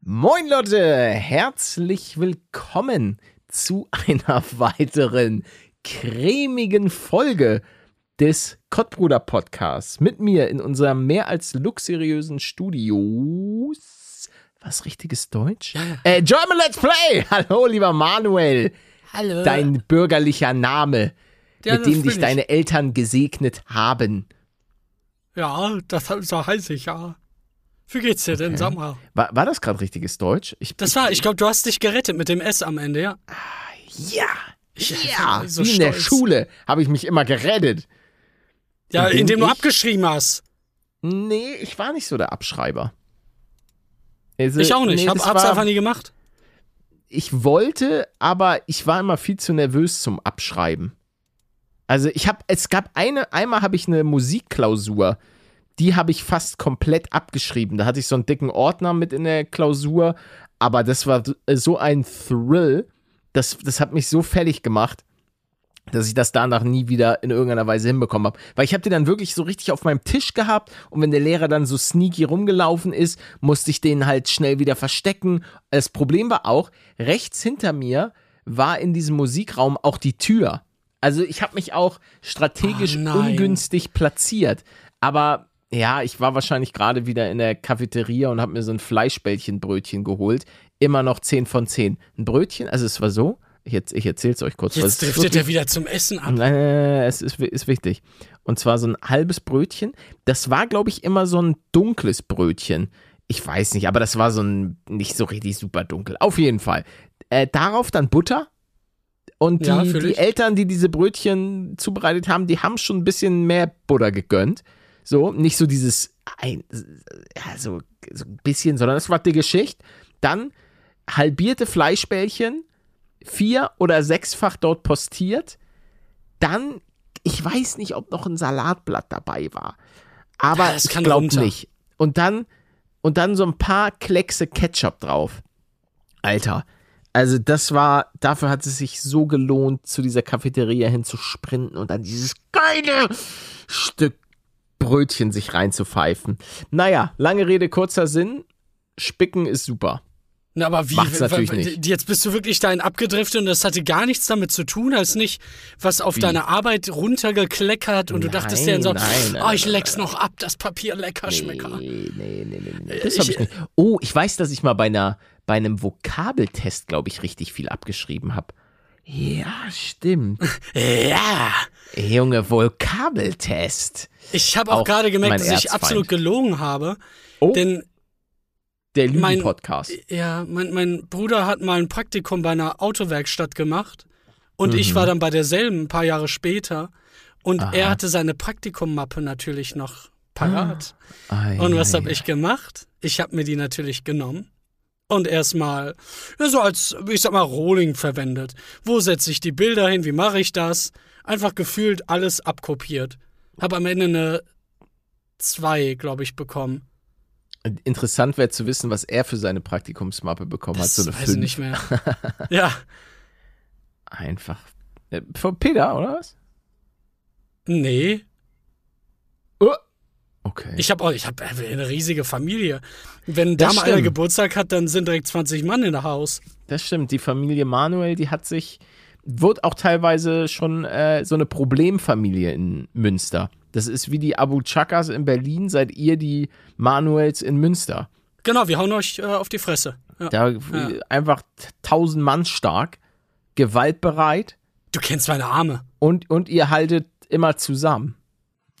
Moin Leute, herzlich willkommen zu einer weiteren cremigen Folge des Kottbruder Podcasts mit mir in unserem mehr als luxuriösen Studios. Was richtiges Deutsch? Äh, German Let's Play. Hallo, lieber Manuel. Hallo. Dein bürgerlicher Name, Ja, mit dem dich ich. deine Eltern gesegnet haben. Ja, das so heiße ich ja. Wie geht's dir denn, sag mal? War, war das gerade richtiges Deutsch? Ich, Das war, ich glaube, du hast dich gerettet mit dem S am Ende, ja? ja, Ich ja, bin so wie in der. Schule habe ich mich immer gerettet. Ja, Bin indem du ich? abgeschrieben hast. Nee, ich war nicht so der Abschreiber. Also, Ich auch nicht. nee, Hab, das hab's war- einfach nie gemacht. Ich wollte, aber ich war immer viel zu nervös zum Abschreiben. Also ich habe, es gab eine, einmal habe ich eine Musikklausur, die habe ich fast komplett abgeschrieben. Da hatte ich so einen dicken Ordner mit in der Klausur, aber das war so ein Thrill, das, das hat mich so fertig gemacht, dass ich das danach nie wieder in irgendeiner Weise hinbekommen habe. Weil ich habe die dann wirklich so richtig auf meinem Tisch gehabt und wenn der Lehrer dann so sneaky rumgelaufen ist, musste ich den halt schnell wieder verstecken. Das Problem war auch, rechts hinter mir war in diesem Musikraum auch die Tür. Also ich habe mich auch strategisch Oh ungünstig platziert. Aber ja, ich war wahrscheinlich gerade wieder in der Cafeteria und habe mir so ein Fleischbällchenbrötchen geholt. Immer noch 10 von 10. Ein Brötchen, also es war so, ich, ich erzähle es euch kurz. Jetzt driftet er wieder zum Essen ab. Nein, nein, nein, es ist, ist wichtig. Und zwar so ein halbes Brötchen. Das war, glaube ich, immer so ein dunkles Brötchen. Ich weiß nicht, aber das war so ein nicht so richtig super dunkel. Auf jeden Fall. Äh, darauf dann Butter. Und die, Ja, die. Eltern, die diese Brötchen zubereitet haben, die haben schon ein bisschen mehr Butter gegönnt. So, nicht so dieses, ein, ja, so, so ein bisschen, sondern es war dicke Schicht. Dann halbierte Fleischbällchen, vier- oder sechsfach dort postiert. Dann, ich weiß nicht, ob noch ein Salatblatt dabei war. Aber Ja, das ich kann glaube nicht. Und dann, und dann so ein paar Kleckse Ketchup drauf. Alter. Also das war, dafür hat es sich so gelohnt, zu dieser Cafeteria hin zu sprinten und dann dieses geile Stück Brötchen sich reinzupfeifen. Naja, lange Rede, kurzer Sinn. Spicken ist super. Na, aber wie? Macht's natürlich nicht. Jetzt bist du wirklich dahin abgedriftet und das hatte gar nichts damit zu tun, als nicht was auf Wie? deine Arbeit runtergekleckert und du dachtest dir dann so, Nein, nein, oh, ich nein, leck's noch ab, das Papier lecker schmecker. Nee, nee, nee, nee, nee. Das Ich- hab ich nicht. Oh, ich weiß, dass ich mal bei einer bei einem Vokabeltest, glaube ich, richtig viel abgeschrieben habe. Ja, stimmt. Ja. Junge, Vokabeltest. Ich habe auch, Auch gerade gemerkt, dass ich Erzfeind. absolut gelogen habe. Oh, Denn der mein- Lügen-Podcast. ja, mein, mein Bruder hat mal ein Praktikum bei einer Autowerkstatt gemacht und Mhm. ich war dann bei derselben ein paar Jahre später und Aha. er hatte seine Praktikummappe natürlich noch parat. Ei, Und was habe ich gemacht? Ich habe mir die natürlich genommen und erstmal so als, ich sag mal, Rolling verwendet. Wo setze ich die Bilder hin? Wie mache ich das? Einfach gefühlt alles abkopiert. Habe am Ende eine 2, glaube ich, bekommen. Interessant wäre zu wissen, was er für seine Praktikumsmappe bekommen Das hat. So eine weiß ich 5. nicht mehr. ja, Einfach. Äh, Von Peter, oder was? nee. Oh. Okay. Ich habe ich hab eine riesige Familie. Wenn da Das mal einer. Geburtstag hat, dann sind direkt 20 Mann in der Haus. Das stimmt. Die Familie Manuel, die hat sich, wird auch teilweise schon äh, so eine Problemfamilie in Münster. Das ist wie die Abu Chakas in Berlin, seid ihr die Manuels in Münster. Genau, wir hauen euch äh, auf die Fresse. Ja. Da äh, einfach tausend Mann stark, gewaltbereit Du kennst meine Arme. und, und ihr haltet immer zusammen.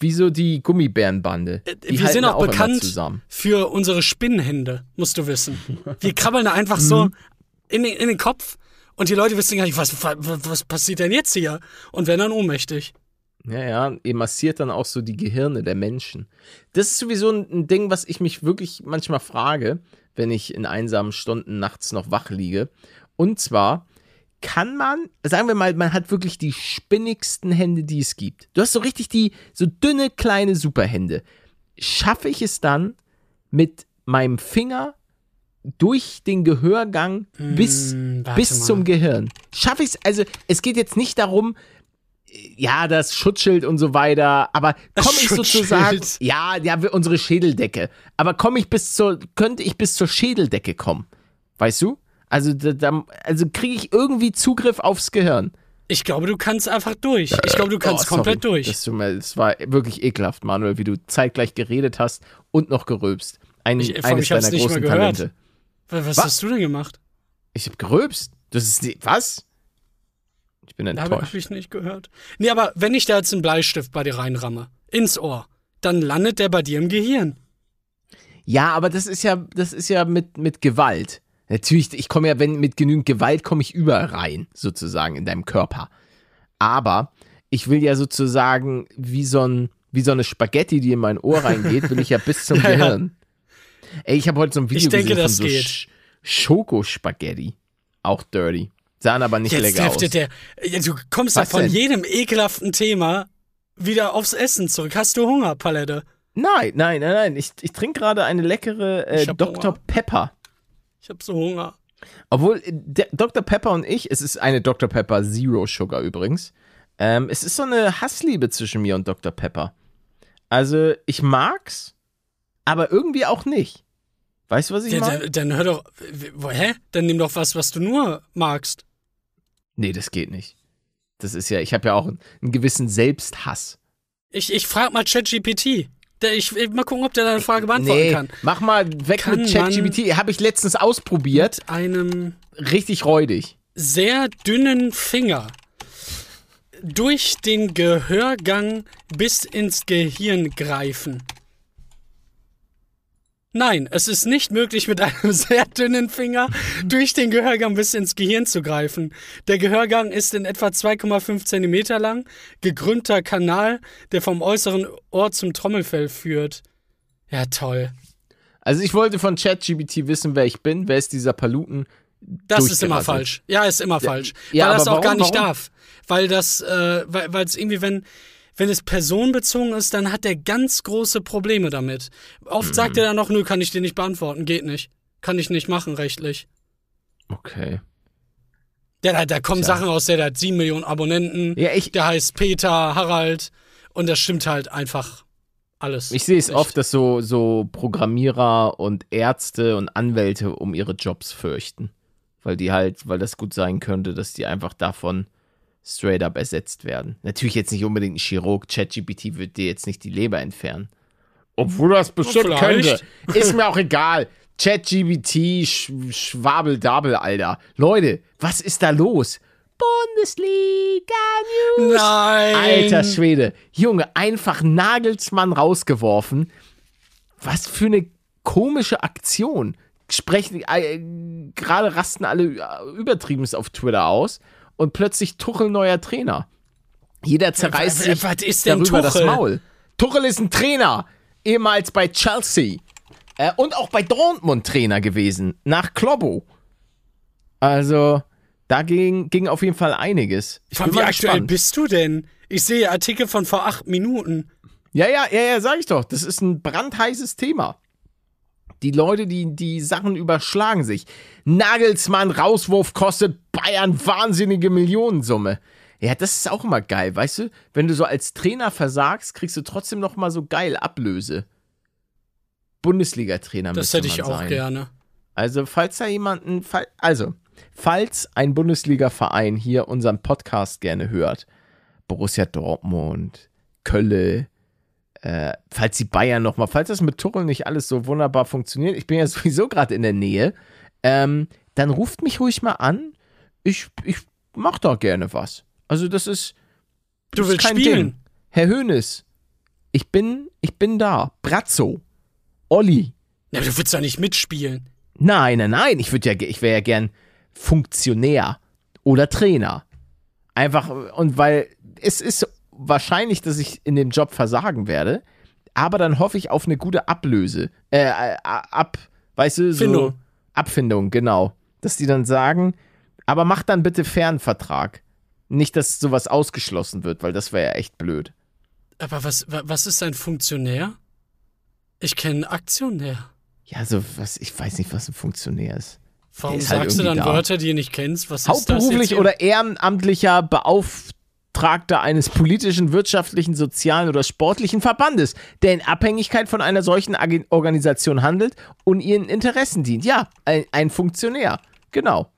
Wie so die Gummibärenbande. Die Äh, wir halten sind auch, immer bekannt zusammen. für unsere Spinnenhände, musst du wissen. Wir krabbeln da einfach so Mhm. in den, in den Kopf und die Leute wissen gar nicht, was, was, was passiert denn jetzt hier? Und werden dann ohnmächtig. Ja, ja, ihr massiert dann auch so die Gehirne der Menschen. Das ist sowieso ein Ding, was ich mich wirklich manchmal frage, wenn ich in einsamen Stunden nachts noch wach liege. Und zwar kann man, sagen wir mal, man hat wirklich die spinnigsten Hände, die es gibt. Du hast so richtig die, so dünne, kleine Superhände. Schaffe ich es dann mit meinem Finger durch den Gehörgang bis, Hm, warte bis mal. zum Gehirn? Schaffe ich es, also es geht jetzt nicht darum, ja, das Schutzschild und so weiter, aber komme ich sozusagen, ja, ja, unsere Schädeldecke, aber komme ich bis zur, könnte ich bis zur Schädeldecke kommen, weißt du? Also, da, also kriege ich irgendwie Zugriff aufs Gehirn. Ich glaube, du kannst einfach durch. Ich glaube, du kannst Oh, komplett durch. Das, das war wirklich ekelhaft, Manuel, wie du zeitgleich geredet hast und noch gerülpst. Ein, Ich- eines ich deiner nicht mal großen gehört. Talente. was Was? hast du denn gemacht? Ich habe gerülpst. Das ist die, was? Ich bin Habe enttäuscht. hab ich nicht gehört. Nee, aber wenn ich da jetzt einen Bleistift bei dir reinramme, ins Ohr, dann landet der bei dir im Gehirn. Ja, aber das ist ja, das ist ja mit, mit Gewalt. Natürlich, ich komme ja, wenn mit genügend Gewalt komme ich überall rein, sozusagen, in deinem Körper. Aber ich will ja sozusagen wie so, ein, wie so eine Spaghetti, die in mein Ohr reingeht, will ich ja bis zum Ja, ja. Gehirn. Ey, ich habe heute so ein Video Ich denke, gesehen das von so geht. Sch Schokospaghetti. Auch dirty. Sahen aber nicht Jetzt lecker aus. der. Ja, Du kommst ja Was von denn? jedem ekelhaften Thema wieder aufs Essen zurück. Hast du Hunger, Palette? Nein, nein, nein, nein. Ich, ich trinke gerade eine leckere äh, Dr. Hunger. Pepper. Ich hab so Hunger. Obwohl, äh, Dr. Pepper und ich, es ist eine Dr. Pepper Zero Sugar übrigens. Ähm, es ist so eine Hassliebe zwischen mir und Dr. Pepper. Also, ich mag's, aber irgendwie auch nicht. Weißt du, was ich Ja, meine? dann, dann hör doch. Hä? Dann nimm doch was, was du nur magst. Nee, das geht nicht. Das ist ja, ich habe ja auch einen, einen gewissen Selbsthass. Ich, ich frag mal ChatGPT. Ich, mal gucken, ob der deine Frage beantworten Nee, kann. mach mal weg Kann mit ChatGPT. Habe ich letztens ausprobiert. Einem Richtig räudig. sehr dünnen Finger durch den Gehörgang bis ins Gehirn greifen. Nein, es ist nicht möglich, mit einem sehr dünnen Finger durch den Gehörgang bis ins Gehirn zu greifen. Der Gehörgang ist in etwa 2,5 Zentimeter lang, gekrümmter Kanal, der vom äußeren Ohr zum Trommelfell führt. Ja, toll. Also ich wollte von ChatGPT wissen, wer ich bin. Wer ist dieser Paluten? Das ist immer falsch. Ja, ist immer falsch. ja, weil das auch gar warum- nicht warum? darf. Weil das, äh, weil es irgendwie, wenn, wenn es personenbezogen ist, dann hat er ganz große Probleme damit. Oft sagt Mhm. er dann noch, nö, kann ich dir nicht beantworten, geht nicht. Kann ich nicht machen, rechtlich. Okay. Der, da, da kommen Tja. Sachen aus, der, der hat sieben Millionen Abonnenten, Ja, ich, der heißt Peter, Harald und das stimmt halt einfach alles. Ich sehe es oft, dass so, so Programmierer und Ärzte und Anwälte um ihre Jobs fürchten. Weil die halt, weil das gut sein könnte, dass die einfach davon straight up ersetzt werden. Natürlich jetzt nicht unbedingt ein Chirurg, ChatGPT wird dir jetzt nicht die Leber entfernen. Obwohl das bestimmt könnte. Ist mir auch egal. ChatGPT, Sch Schwabeldabel, Alter. Leute, was ist da los? Bundesliga News. Nein! Alter Schwede. Junge, einfach Nagelsmann rausgeworfen. Was für eine komische Aktion. Sprechen, äh, gerade rasten alle äh, übertriebenst auf Twitter aus und plötzlich Tuchel neuer Trainer. Jeder zerreißt sich was ist denn darüber das Tuchel? Maul. Tuchel ist ein Trainer, ehemals bei Chelsea äh, und auch bei Dortmund Trainer gewesen, nach Klobbo. Also, da ging, ging auf jeden Fall einiges. Ich Wie bin mal aktuell gespannt. bist du denn? Ich sehe Artikel von vor acht Minuten. Ja, ja, ja, ja, sag ich doch. Das ist ein brandheißes Thema. Die Leute, die, die Sachen überschlagen sich. Nagelsmann, Rauswurf kostet Bayern wahnsinnige Millionensumme. Ja, das ist auch immer geil, weißt du? Wenn du so als Trainer versagst, kriegst du trotzdem noch mal so geil Ablöse. Bundesliga-Trainer Das hätte ich auch sein. gerne. Also, falls da jemanden, also, falls ein Bundesliga-Verein hier unseren Podcast gerne hört, Borussia Dortmund, Kölle, äh, falls die Bayern nochmal, falls das mit Tuchel nicht alles so wunderbar funktioniert, ich bin ja sowieso gerade in der Nähe, ähm, dann ruft mich ruhig mal an. Ich, ich mach da gerne was. Also, das ist. Du das willst ist spielen? Ding. Herr Hönes, ich bin, ich bin da. Brazzo, Olli, aber du willst doch nicht mitspielen. Nein, nein, nein. Ich würde ja, ich wäre ja gern Funktionär oder Trainer. Einfach, und weil es ist wahrscheinlich, dass ich in dem Job versagen werde, aber dann hoffe ich auf eine gute Ablöse. Äh, äh, ab, weißt du, so. Findung. Abfindung, genau. Dass die dann sagen, aber mach dann bitte Fernvertrag. Nicht, dass sowas ausgeschlossen wird, weil das wäre ja echt blöd. Aber was, wa- was ist ein Funktionär? Ich kenne einen Aktionär. Ja, so was, ich weiß nicht, was ein Funktionär ist. Warum ist halt sagst du dann da. Wörter, die ihr nicht kennst? Was ist das Hauptberuflich oder ehrenamtlicher Beauftragter eines politischen, wirtschaftlichen, sozialen oder sportlichen Verbandes, der in Abhängigkeit von einer solchen Ag Organisation handelt und ihren Interessen dient. Ja, ein, ein Funktionär. Genau.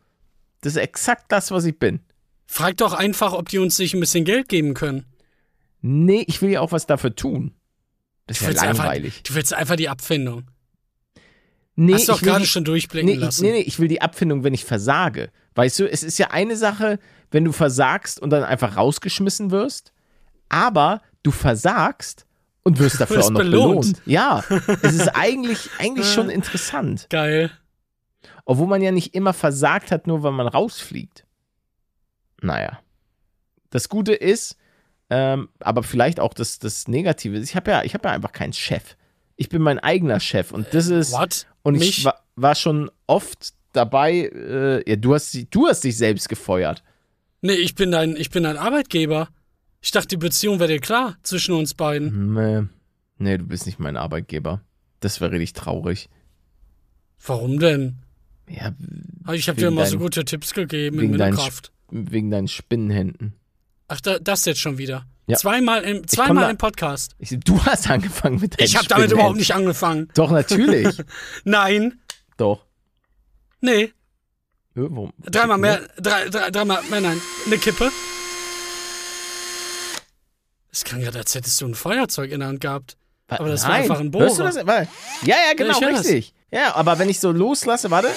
Das ist exakt das, was ich bin. Frag doch einfach, ob die uns nicht ein bisschen Geld geben können. Nee, ich will ja auch was dafür tun. Das ist ja einfach, langweilig. du willst einfach die Abfindung. Nee, Hast du will gerade schon durchblicken nee, lassen. nee, nee, ich will die Abfindung, wenn ich versage. Weißt du, es ist ja eine Sache, wenn du versagst und dann einfach rausgeschmissen wirst, aber du versagst und wirst dafür auch noch belohnt. belohnt. Ja, es ist eigentlich, eigentlich schon interessant. Geil. Obwohl man ja nicht immer versagt hat, nur weil man rausfliegt. Naja. Das Gute ist, ähm, aber vielleicht auch das, das Negative ist, ich habe ja, ich hab ja einfach keinen Chef. Ich bin mein eigener Chef und das ist. What? Und Mich? ich war, war schon oft dabei, äh, ja, du hast, du hast dich selbst gefeuert. Nee, ich bin dein, ich bin dein Arbeitgeber. Ich dachte, die Beziehung wäre dir klar zwischen uns beiden. Nee, nee, du bist nicht mein Arbeitgeber. Das wäre richtig traurig. Warum denn? Ja, Ich habe dir immer so deinen- gute Tipps gegeben in wegen deinen, Minecraft. wegen deinen Spinnenhänden. Ach, da, das jetzt schon wieder. Ja. Zweimal im, zweimal da- im Podcast. Ich, du hast angefangen mit deinen Ich habe damit überhaupt nicht angefangen. Doch, natürlich. Nein. Doch. Nee. Äh, warum? Dreimal mehr, drei, drei, dreimal mehr, nein. Eine Kippe. Es klang gerade, als hättest du ein Feuerzeug in der Hand gehabt. Aber das war Nein. einfach ein Hörst du Bohrer. das? Warte. Ja, ja, genau, ich hör das. richtig. Ja, aber wenn ich so loslasse, warte.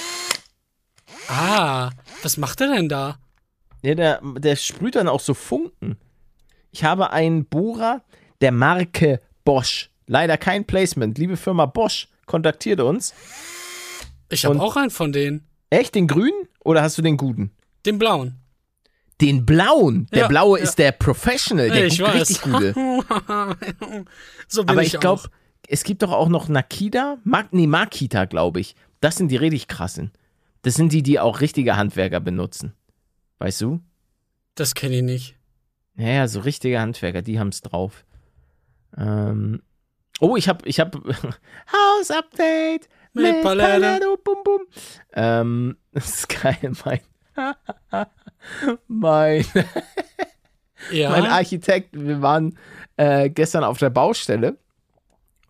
Ah, was macht er denn da? Ja, der, der sprüht dann auch so Funken. Ich habe einen Bohrer der Marke Bosch. Leider kein Placement. Liebe Firma Bosch, kontaktiert uns. Ich habe auch einen von denen. Echt, den grünen? Oder hast du den guten? Den blauen. Den blauen. Der Ja, blaue ja. ist der Professional, der ich weiß. richtig gute. so bin Aber ich, ich glaube, es gibt doch auch noch Nakida, Mag nee, Makita, glaube ich. Das sind die richtig krassen. Das sind die, die auch richtige Handwerker benutzen. Weißt du? Das kenne ich nicht. Ja, ja, so richtige Handwerker, die haben's drauf. Ähm, oh, ich hab, ich hab Haus-Update Mit Palette. bum, bum. Ähm, das ist geil, mein, mein, Ja. mein Architekt, wir waren äh, gestern auf der Baustelle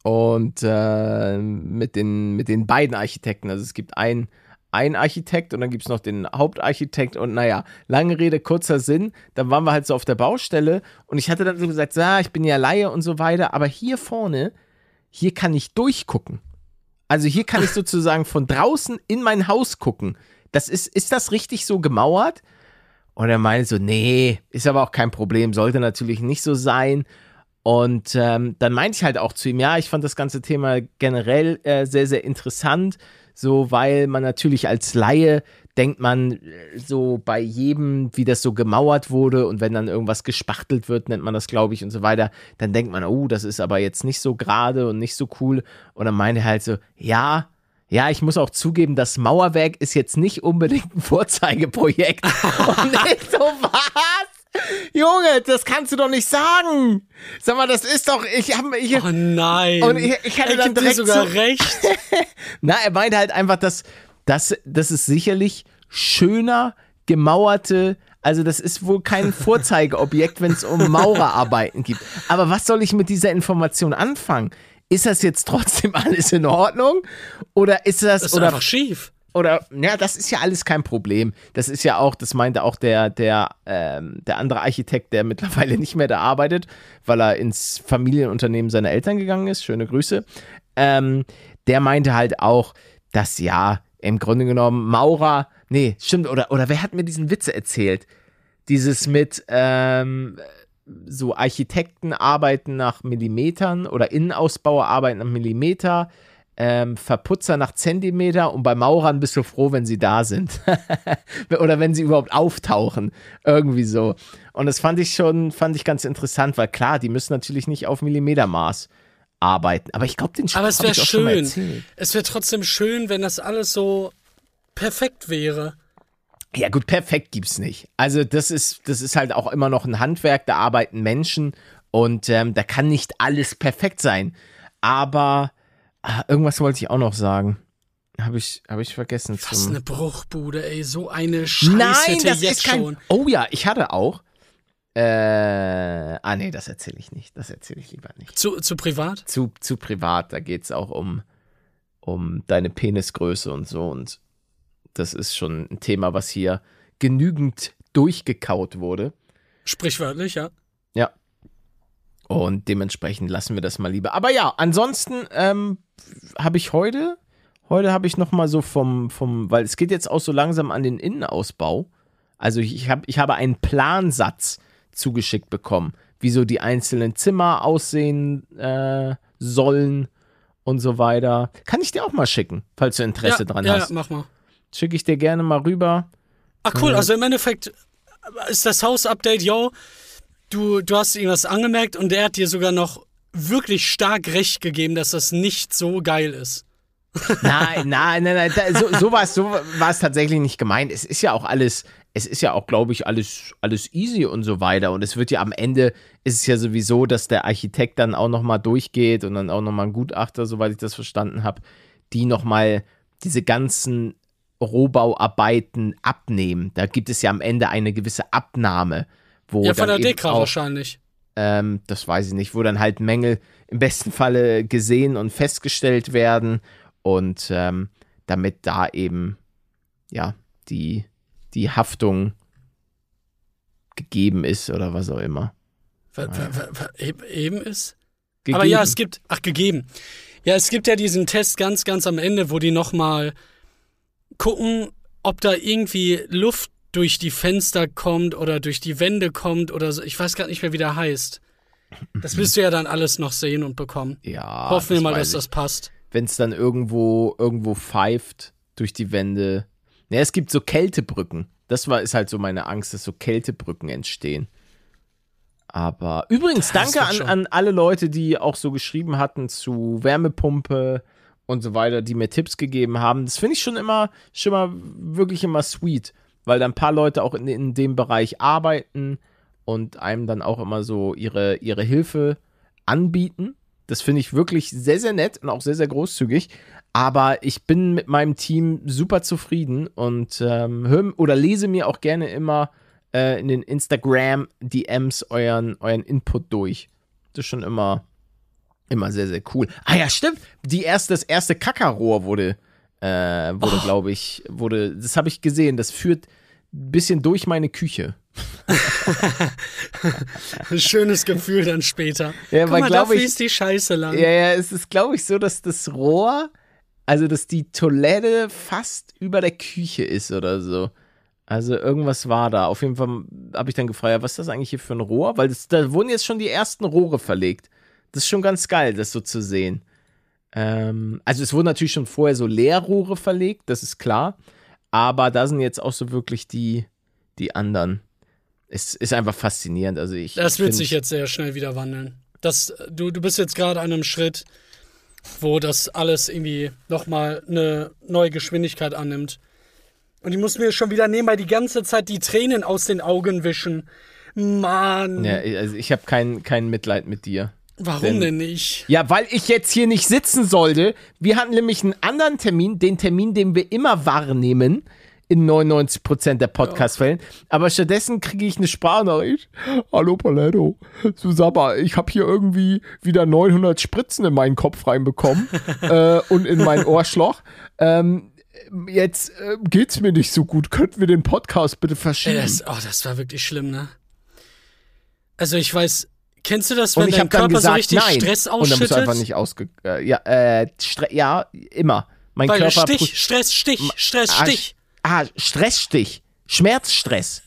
und äh, mit, den, mit den beiden Architekten, also es gibt einen, einen Architekt und dann gibt es noch den Hauptarchitekt und naja, lange Rede, kurzer Sinn, dann waren wir halt so auf der Baustelle und ich hatte dann so gesagt, ja, ich bin ja Laie und so weiter, aber hier vorne, hier kann ich durchgucken. Also hier kann ich sozusagen von draußen in mein Haus gucken. Das ist, ist das richtig so gemauert? Und er meinte so, nee, ist aber auch kein Problem, sollte natürlich nicht so sein. Und ähm, dann meinte ich halt auch zu ihm, ja, ich fand das ganze Thema generell äh, sehr, sehr interessant, so weil man natürlich als Laie denkt man äh, so bei jedem, wie das so gemauert wurde und wenn dann irgendwas gespachtelt wird, nennt man das, glaube ich, und so weiter, dann denkt man, oh, das ist aber jetzt nicht so gerade und nicht so cool. Und dann meinte er halt so, ja, ja, ich muss auch zugeben, das Mauerwerk ist jetzt nicht unbedingt ein Vorzeigeprojekt. Und ich so, was? Junge, das kannst du doch nicht sagen. Sag mal, das ist doch, ich habe, ich, oh nein. Und ich- ich hatte er dann direkt sogar so- recht. na, er meinte halt einfach, dass, dass, das ist sicherlich schöner gemauerte, also das ist wohl kein Vorzeigeobjekt, wenn es um Maurerarbeiten geht. Aber was soll ich mit dieser Information anfangen? Ist das jetzt trotzdem alles in Ordnung? Oder ist das, Das ist oder einfach schief. oder ja, das ist ja alles kein Problem. Das ist ja auch, das meinte auch der der ähm, der andere Architekt, der mittlerweile nicht mehr da arbeitet, weil er ins Familienunternehmen seiner Eltern gegangen ist. Schöne Grüße. Ähm, der meinte halt auch, dass ja im Grunde genommen Maurer, nee, stimmt oder oder wer hat mir diesen Witz erzählt? Dieses mit ähm, so Architekten arbeiten nach Millimetern oder Innenausbauer arbeiten nach Millimeter, ähm, Verputzer nach Zentimeter und bei Maurern bist du froh, wenn sie da sind. oder wenn sie überhaupt auftauchen. Irgendwie so. Und das fand ich schon, fand ich ganz interessant, weil klar, die müssen natürlich nicht auf Millimetermaß arbeiten. Aber ich glaube, den Aber es wäre schön. Es wäre trotzdem schön, wenn das alles so perfekt wäre. Ja, gut, perfekt gibt's nicht. Also, das ist, das ist halt auch immer noch ein Handwerk, da arbeiten Menschen und ähm, da kann nicht alles perfekt sein. Aber ah, irgendwas wollte ich auch noch sagen. Habe ich, hab ich vergessen. Was eine Bruchbude, ey. So eine Scheiße Nein, das jetzt ist kein. schon. Oh ja, ich hatte auch. Äh, ah nee, das erzähle ich nicht. Das erzähle ich lieber nicht. Zu, zu privat? Zu, zu privat, da geht es auch um, um deine Penisgröße und so. Und das ist schon ein Thema, was hier genügend durchgekaut wurde. Sprichwörtlich, ja. Ja. Und dementsprechend lassen wir das mal lieber. Aber ja, ansonsten ähm, habe ich heute, heute habe ich noch mal so vom, vom, weil es geht jetzt auch so langsam an den Innenausbau. Also ich, ich, hab, ich habe einen Plansatz zugeschickt bekommen, wie so die einzelnen Zimmer aussehen äh, sollen und so weiter. Kann ich dir auch mal schicken, falls du Interesse ja, dran ja, hast. Ja, mach mal. Schicke ich dir gerne mal rüber. Ach cool, also im Endeffekt ist das Haus-Update, yo, du, du hast irgendwas angemerkt und der hat dir sogar noch wirklich stark recht gegeben, dass das nicht so geil ist. nein, nein, nein, nein, da, so, so war es so war's tatsächlich nicht gemeint. Es ist ja auch alles, es ist ja auch, glaube ich, alles, alles easy und so weiter. Und es wird ja am Ende, ist es ja sowieso, dass der Architekt dann auch nochmal durchgeht und dann auch nochmal ein Gutachter, soweit ich das verstanden habe, die nochmal diese ganzen Rohbauarbeiten abnehmen. Da gibt es ja am Ende eine gewisse Abnahme. Wo ja, von der Dekra auch, wahrscheinlich. ähm, das weiß ich nicht, wo dann halt Mängel im besten Falle gesehen und festgestellt werden und ähm, damit da eben ja die, die Haftung gegeben ist oder was auch immer. Wa- wa- wa- eben- ist? Gegeben. Aber ja, es gibt, ach, gegeben. Ja, es gibt ja diesen Test ganz, ganz am Ende, wo die nochmal gucken, ob da irgendwie Luft durch die Fenster kommt oder durch die Wände kommt oder so. Ich weiß gar nicht mehr, wie der heißt. Das wirst du ja dann alles noch sehen und bekommen. ja, Hoffen wir mal, dass das passt. Wenn es dann irgendwo, irgendwo pfeift durch die Wände. Ja, es gibt so Kältebrücken. Das war, ist halt so meine Angst, dass so Kältebrücken entstehen. Aber übrigens, Das danke an, an alle Leute, die auch so geschrieben hatten zu Wärmepumpe und so weiter, die mir Tipps gegeben haben. Das finde ich schon immer, schon mal wirklich immer sweet, weil da ein paar Leute auch in, in dem Bereich arbeiten und einem dann auch immer so ihre, ihre Hilfe anbieten. Das finde ich wirklich sehr, sehr nett und auch sehr, sehr großzügig. Aber ich bin mit meinem Team super zufrieden und ähm, hör oder lese mir auch gerne immer äh, in den Instagram-DMs euren, euren Input durch. Das ist schon immer, immer sehr, sehr cool. Ah ja, stimmt. Die erste, das erste Kackerrohr wurde, äh, wurde, Oh. glaube ich, wurde, das habe ich gesehen. Das führt bisschen durch meine Küche. Ein schönes Gefühl dann später. Ja, Guck weil, mal, da fließt die Scheiße lang. Ja, ja, es ist, glaube ich, so, dass das Rohr, also dass die Toilette fast über der Küche ist oder so. Also irgendwas war da. Auf jeden Fall habe ich dann gefragt, ja, was ist das eigentlich hier für ein Rohr? Weil das, da wurden jetzt schon die ersten Rohre verlegt. Das ist schon ganz geil, das so zu sehen. Ähm, also es wurden natürlich schon vorher so Leerrohre verlegt, das ist klar. Aber da sind jetzt auch so wirklich die, die anderen. Es ist einfach faszinierend. Also ich, Das ich wird sich jetzt sehr schnell wieder wandeln. Das, du, du bist jetzt gerade an einem Schritt, wo das alles irgendwie nochmal eine neue Geschwindigkeit annimmt. Und ich muss mir schon wieder nebenbei die ganze Zeit die Tränen aus den Augen wischen. Mann, Ja, also ich habe kein, kein Mitleid mit dir. Warum denn- denn nicht? Ja, weil ich jetzt hier nicht sitzen sollte. Wir hatten nämlich einen anderen Termin, den Termin, den wir immer wahrnehmen, in 99% der Podcast-Fällen. Aber stattdessen kriege ich eine Sprachnachricht. Hallo Paletto, mal, ich habe hier irgendwie wieder 900 Spritzen in meinen Kopf reinbekommen äh, und in mein Ohrschloch. Ähm, jetzt äh, geht's mir nicht so gut. Könnten wir den Podcast bitte Ey, verschieben? das, oh, das war wirklich schlimm, ne? Also ich weiß, kennst du das, wenn ich dein Körper so gesagt, richtig nein. Stress und dann bist du ausschüttet? einfach nicht ausge... Äh, ja, äh, ja, immer. Mein Weil Körper... Stich, Stress, Stich, Stress, Ah, Stich. Ah, Stressstich. Schmerzstress.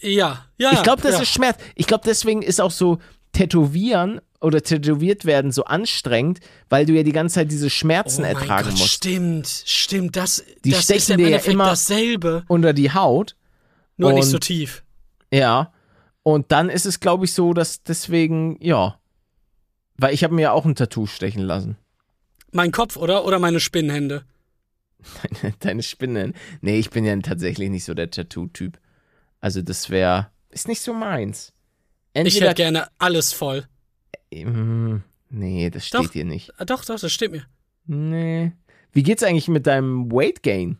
Ja, ja. Ich glaube, das ja. ist Schmerz. Ich glaube, deswegen ist auch so Tätowieren oder tätowiert werden so anstrengend, weil du ja die ganze Zeit diese Schmerzen oh ertragen Gott, musst. Stimmt, stimmt. Das, Die das ist stechen ja im dir ja immer- dasselbe, Unter die Haut. nur nicht Und- so tief. Ja. Und dann ist es, glaube ich, so, dass deswegen, ja. Weil ich habe mir ja auch ein Tattoo stechen lassen. Mein Kopf, oder? Oder meine Spinnenhände. Deine Spinnen. Nee, ich bin ja tatsächlich nicht so der Tattoo-Typ. Also das wäre, ist nicht so meins. Ich Entweder, hätte gerne alles voll. Mm, nee, das steht Doch. hier nicht. Ah, Doch, doch, das stimmt mir. Nee. Wie geht's eigentlich mit deinem Weight Gain?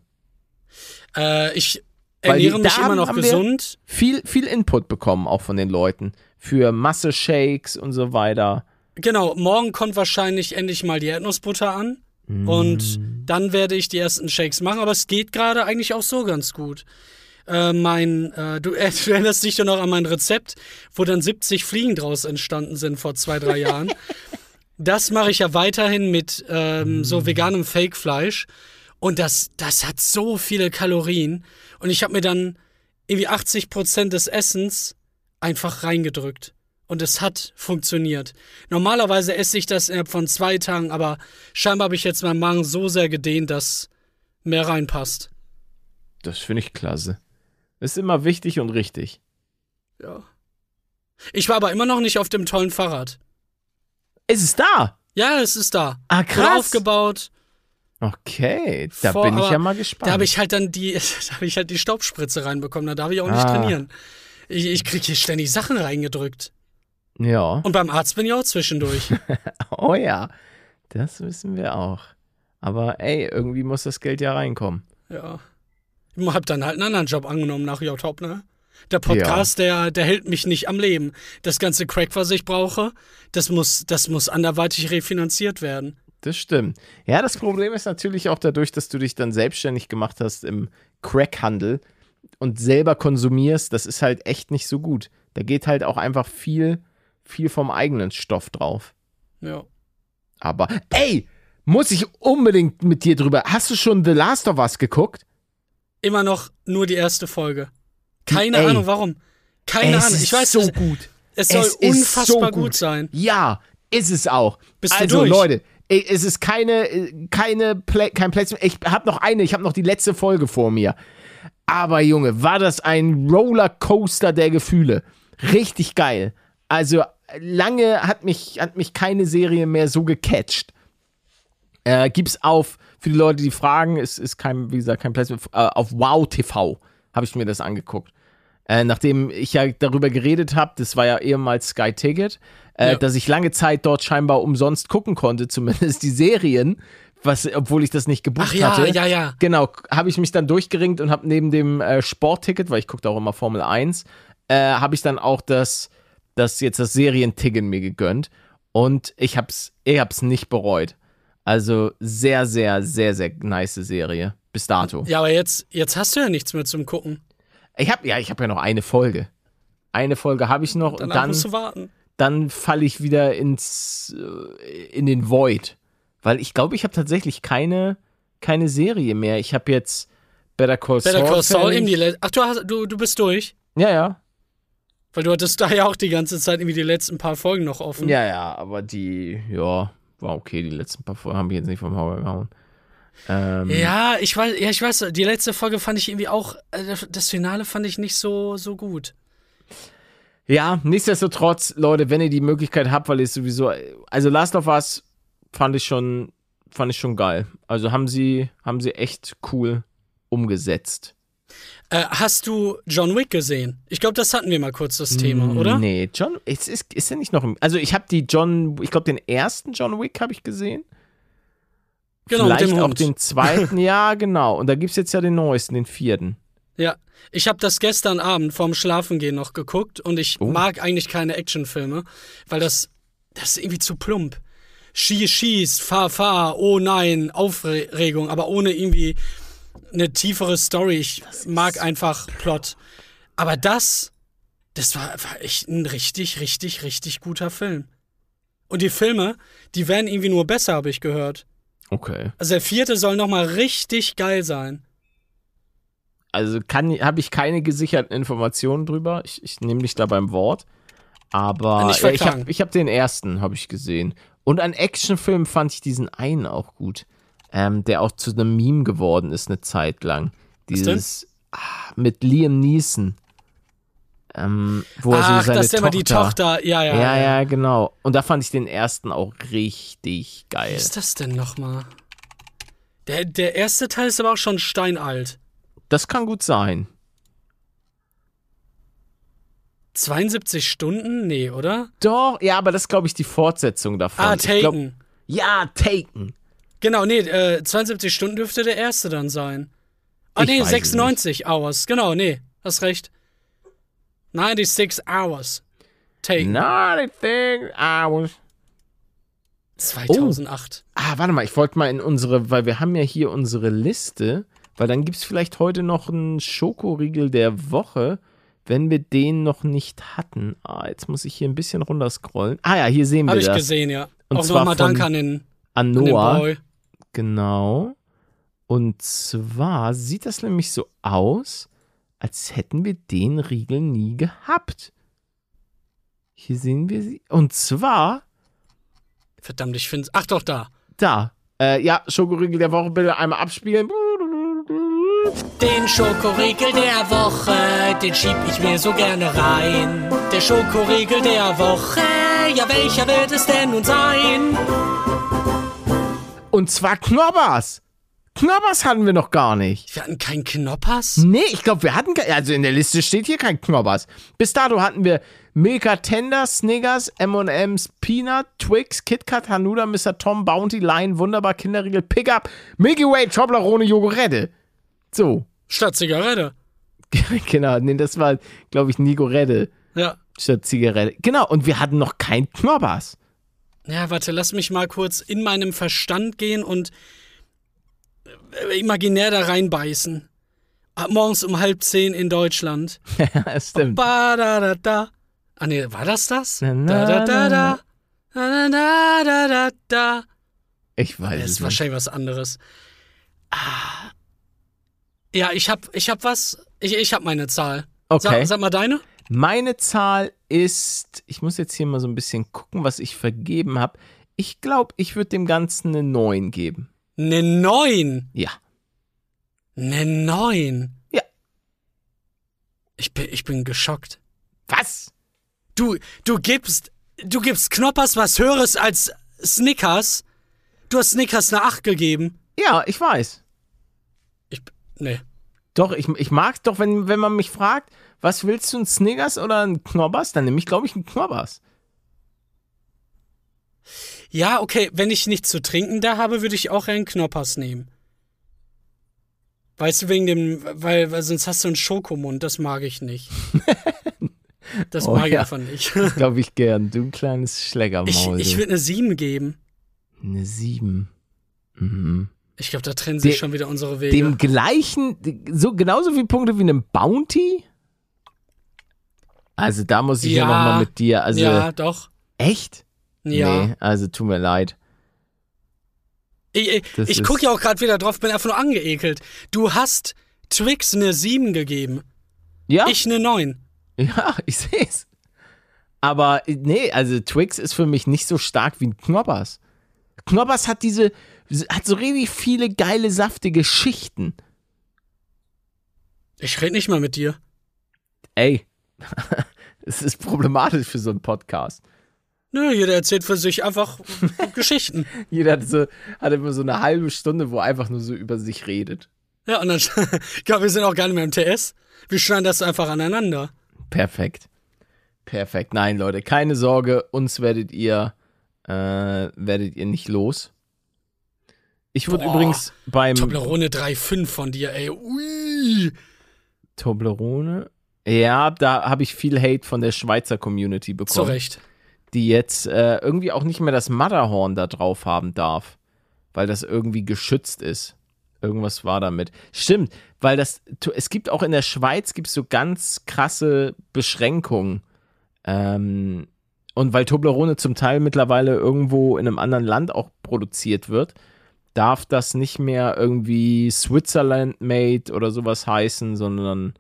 Äh, ich Weil die- mich immer noch gesund. Viel, viel Input bekommen, auch von den Leuten. Für Masse-Shakes und so weiter. Genau, morgen kommt wahrscheinlich endlich mal die Erdnussbutter an. Und dann werde ich die ersten Shakes machen. Aber es geht gerade eigentlich auch so ganz gut. Äh, mein, äh, du, äh, du erinnerst dich doch noch an mein Rezept, wo dann 70 Fliegen draus entstanden sind vor zwei, drei Jahren. Das mache ich ja weiterhin mit ähm, so veganem Fake-Fleisch. Und das, das hat so viele Kalorien. Und ich habe mir dann irgendwie 80 Prozent des Essens einfach reingedrückt. Und es hat funktioniert. Normalerweise esse ich das innerhalb von zwei Tagen, aber scheinbar habe ich jetzt meinen Magen so sehr gedehnt, dass mehr reinpasst. Das finde ich klasse. Ist immer wichtig und richtig. Ja. Ich war aber immer noch nicht auf dem tollen Fahrrad. Ist es da? Ja, es ist da. Ah, krass. aufgebaut. Okay, da Vor- bin ich ja mal gespannt. Da habe ich halt dann die, da habe ich halt die Staubspritze reinbekommen. Da darf ich auch nicht Ah. trainieren. Ich, ich kriege hier ständig Sachen reingedrückt. ja. Und beim Arzt bin ich auch zwischendurch. Oh ja, das wissen wir auch. Aber ey, irgendwie muss das Geld ja reinkommen. ja. Ich hab dann halt einen anderen Job angenommen nach J. ne? Der Podcast, der, der hält mich nicht am Leben. Das ganze Crack, was ich brauche, das muss, das muss anderweitig refinanziert werden. Das stimmt. Ja, das Problem ist natürlich auch dadurch, dass du dich dann selbstständig gemacht hast im Crackhandel und selber konsumierst, das ist halt echt nicht so gut. Da geht halt auch einfach viel, viel vom eigenen Stoff drauf. Ja. Aber ey, muss ich unbedingt mit dir drüber. Hast du schon The Last of Us geguckt? Immer noch nur die erste Folge. Keine Ey. Ahnung, warum. Keine es Ahnung. ist Ich weiß, so es, gut. es soll Es unfassbar so gut. sein. Ja, ist es auch. Bist du also? Leute, es ist keine, äh, keine Play, kein Plätzchen. Ich habe noch eine, ich habe noch die letzte Folge vor mir. Aber Junge, war das ein Rollercoaster der Gefühle. Richtig geil. Also lange hat mich, hat mich keine Serie mehr so gecatcht. Äh, gibt's auf, für die Leute, die fragen, es ist kein, wie gesagt, kein Plätzchen, äh, auf Wow TV habe ich mir das angeguckt. Äh, nachdem ich ja darüber geredet habe, das war ja ehemals Sky Ticket, äh, Ja. dass ich lange Zeit dort scheinbar umsonst gucken konnte, zumindest die Serien, was, obwohl ich das nicht gebucht Ach ja, hatte. ja, ja. Genau, habe ich mich dann durchgeringt und habe neben dem äh, Sportticket, weil ich gucke auch immer Formel 1, äh, habe ich dann auch das, das jetzt das Serienticket mir gegönnt und ich hab's, ich hab's nicht bereut. Also sehr, sehr, sehr, sehr nice Serie bis dato. Ja, aber jetzt, jetzt hast du ja nichts mehr zum Gucken. Ich habe ja, ich habe ja noch eine Folge. Eine Folge habe ich noch und Danach dann, musst du warten. Dann falle ich wieder ins äh, in den Void, weil ich glaube, ich habe tatsächlich keine keine Serie mehr. Ich habe jetzt Better Call Saul. Better Call Saul eben die Ach, du, hast, du, du bist durch? Ja, ja. Weil du hattest da ja auch die ganze Zeit irgendwie die letzten paar Folgen noch offen. Ja, ja, aber die, ja, war okay. Die letzten paar Folgen haben mich jetzt nicht vom Hauer gehauen. Ähm, Ja, ich weiß, ja, ich weiß, die letzte Folge fand ich irgendwie auch, äh, das Finale fand ich nicht so, so gut. Ja, nichtsdestotrotz, Leute, wenn ihr die Möglichkeit habt, weil ihr es sowieso, also Last of Us fand ich schon, fand ich schon geil. Also haben sie, haben sie echt cool umgesetzt. Äh, hast du John Wick gesehen? Ich glaube, das hatten wir mal kurz das Thema, oder? Nee, John, ist, ist, ist er nicht noch im, also ich habe die John, ich glaube den ersten John Wick habe ich gesehen. Genau, Vielleicht auch den zweiten, ja, genau. Und da gibt's jetzt ja den neuesten, den vierten. Ja, ich habe das gestern Abend vorm Schlafengehen noch geguckt und ich Oh. mag eigentlich keine Actionfilme, weil das, das ist irgendwie zu plump. Schieß, schieß, fahr, fahr, oh nein, Aufregung, aber ohne irgendwie eine tiefere Story. Ich mag einfach Plot. Aber das, das war, war echt ein richtig, richtig, richtig guter Film. Und die Filme, die werden irgendwie nur besser, habe ich gehört. Okay. Also der vierte soll nochmal richtig geil sein. Also kann habe ich keine gesicherten Informationen drüber. Ich, ich nehme dich da beim Wort. Aber Nicht ja, ich habe ich hab den ersten, habe ich gesehen. Und an Actionfilm fand ich diesen einen auch gut. Ähm, der auch zu einem Meme geworden ist eine Zeit lang. Dieses ah, mit Liam Neeson. Ähm, wo er Ach, so seine das ist immer die Tochter. Ja, ja. Ja, ja, genau. Und da fand ich den ersten auch richtig geil. Was ist das denn nochmal? Der, der erste Teil ist aber auch schon steinalt. Das kann gut sein. 72 Stunden? Nee, oder? Doch, ja, aber das ist, glaube ich, die Fortsetzung davon. Ah, Taken. ja, Taken. Genau, nee, äh, 72 Stunden dürfte der erste dann sein. Ah, Ich nee, weiß es 96 Hours. Genau, nee, hast recht. 96 Hours. Take. Not a thing I was 2008. Ah, warte mal, ich wollte mal in unsere, weil wir haben ja hier unsere Liste, weil dann gibt es vielleicht heute noch einen Schokoriegel der Woche, wenn wir den noch nicht hatten. Ah, jetzt muss ich hier ein bisschen runterscrollen. Ah ja, hier sehen wir Habe ich das. gesehen, ja. Und Auch zwar nochmal Dank an den, An an den Noah. Boy. Genau. Und zwar sieht das nämlich so aus, als hätten wir den Riegel nie gehabt. Hier sehen wir sie. Und zwar Verdammt, ich finde Ach doch, da. da. Äh, ja, Schokoriegel der Woche bitte einmal abspielen. Den Schokoriegel der Woche, den schieb ich mir so gerne rein. Der Schokoriegel der Woche, ja welcher wird es denn nun sein? Und zwar Knobbers. Knobbers hatten wir noch gar nicht. Wir hatten keinen Knoppers? Nee, ich glaube, wir hatten, also in der Liste steht hier kein Knobbers. Bis dato hatten wir Milka Tender, Snickers, M&M's, Peanut, Twix, KitKat, Hanuda, Mr. Tom, Bounty, Lion, Wunderbar, Kinderriegel, Pickup, Milky Way, Toblerone, Jogurette. So. Statt Zigarette. genau, nee, das war, glaube ich, Nigorette Ja. statt Zigarette. Genau, und wir hatten noch kein Knobbers. Ja, warte, lass mich mal kurz in meinem Verstand gehen und äh, imaginär da reinbeißen. Ab morgens um halb zehn in Deutschland. ja, stimmt. Ba da da da. Ah nee, war das das? Na, Da da da da. Da da da da da. Ich weiß Das es ist nicht. wahrscheinlich was anderes. Ah. Ja, ich hab, ich hab was. Ich, ich hab meine Zahl. Okay. Sag, sag mal deine. Meine Zahl ist, ich muss jetzt hier mal so ein bisschen gucken, was ich vergeben habe. Ich glaube, ich würde dem Ganzen eine 9 geben. Ne neun. Ja. Ne neun. Ja. Ich bin, ich bin geschockt. Was? Du, du gibst, du gibst Knoppers was Höheres als Snickers. Du hast Snickers eine 8 gegeben. Ja, ich weiß. Ich, nee. Doch, ich, ich mag es doch, wenn, wenn man mich fragt, was willst du, ein Snickers oder ein Knobbers? Dann nehme ich, glaube ich, einen Knobbers. Ja, okay, wenn ich nichts zu trinken da habe, würde ich auch einen Knoppers nehmen. Weißt du, wegen dem, weil, weil sonst hast du einen Schokomund, das mag ich nicht. Das Oh mag ich ja. einfach nicht. Glaube ich gern. Du kleines Ich, Schlägermaul. ich du. würde eine 7 geben. eine 7. Mhm. Ich glaube, da trennen sich schon wieder unsere Wege. Dem gleichen, so genauso viele Punkte wie einem Bounty? Also da muss ich ja, Ja. nochmal mit dir. Also ja, doch. echt? Ja. Nee, also tut mir leid. Ich, ich, ich gucke ja auch gerade wieder drauf, bin einfach nur angeekelt. Du hast Twix eine 7 gegeben. Ja, Ich eine 9. ja, ich sehe es. Aber nee, also Twix ist für mich nicht so stark wie ein Knoppers. Knoppers hat diese, hat so richtig viele geile, saftige Schichten. Ich rede nicht mal mit dir. Ey, es ist problematisch für so einen Podcast. Nö, jeder erzählt für sich einfach Geschichten. Jeder hat, so, hat immer so eine halbe Stunde, wo er einfach nur so über sich redet. Ja, und dann, ich glaube, wir sind auch gar nicht mehr im TS. Wir schneiden das einfach aneinander. Perfekt. Perfekt. Nein, Leute, keine Sorge, uns werdet ihr, äh, werdet ihr nicht los. Ich wurde übrigens beim Toblerone 3,5 von dir, ey. Ui. Toblerone. Ja, da habe ich viel Hate von der Schweizer Community Zu bekommen, Recht. die jetzt äh, irgendwie auch nicht mehr das Matterhorn da drauf haben darf, weil das irgendwie geschützt ist. Irgendwas war damit. Stimmt, weil das, es gibt auch in der Schweiz gibt's so ganz krasse Beschränkungen. Ähm, und weil Toblerone zum Teil mittlerweile irgendwo in einem anderen Land auch produziert wird, darf das nicht mehr irgendwie Switzerland made oder sowas heißen, sondern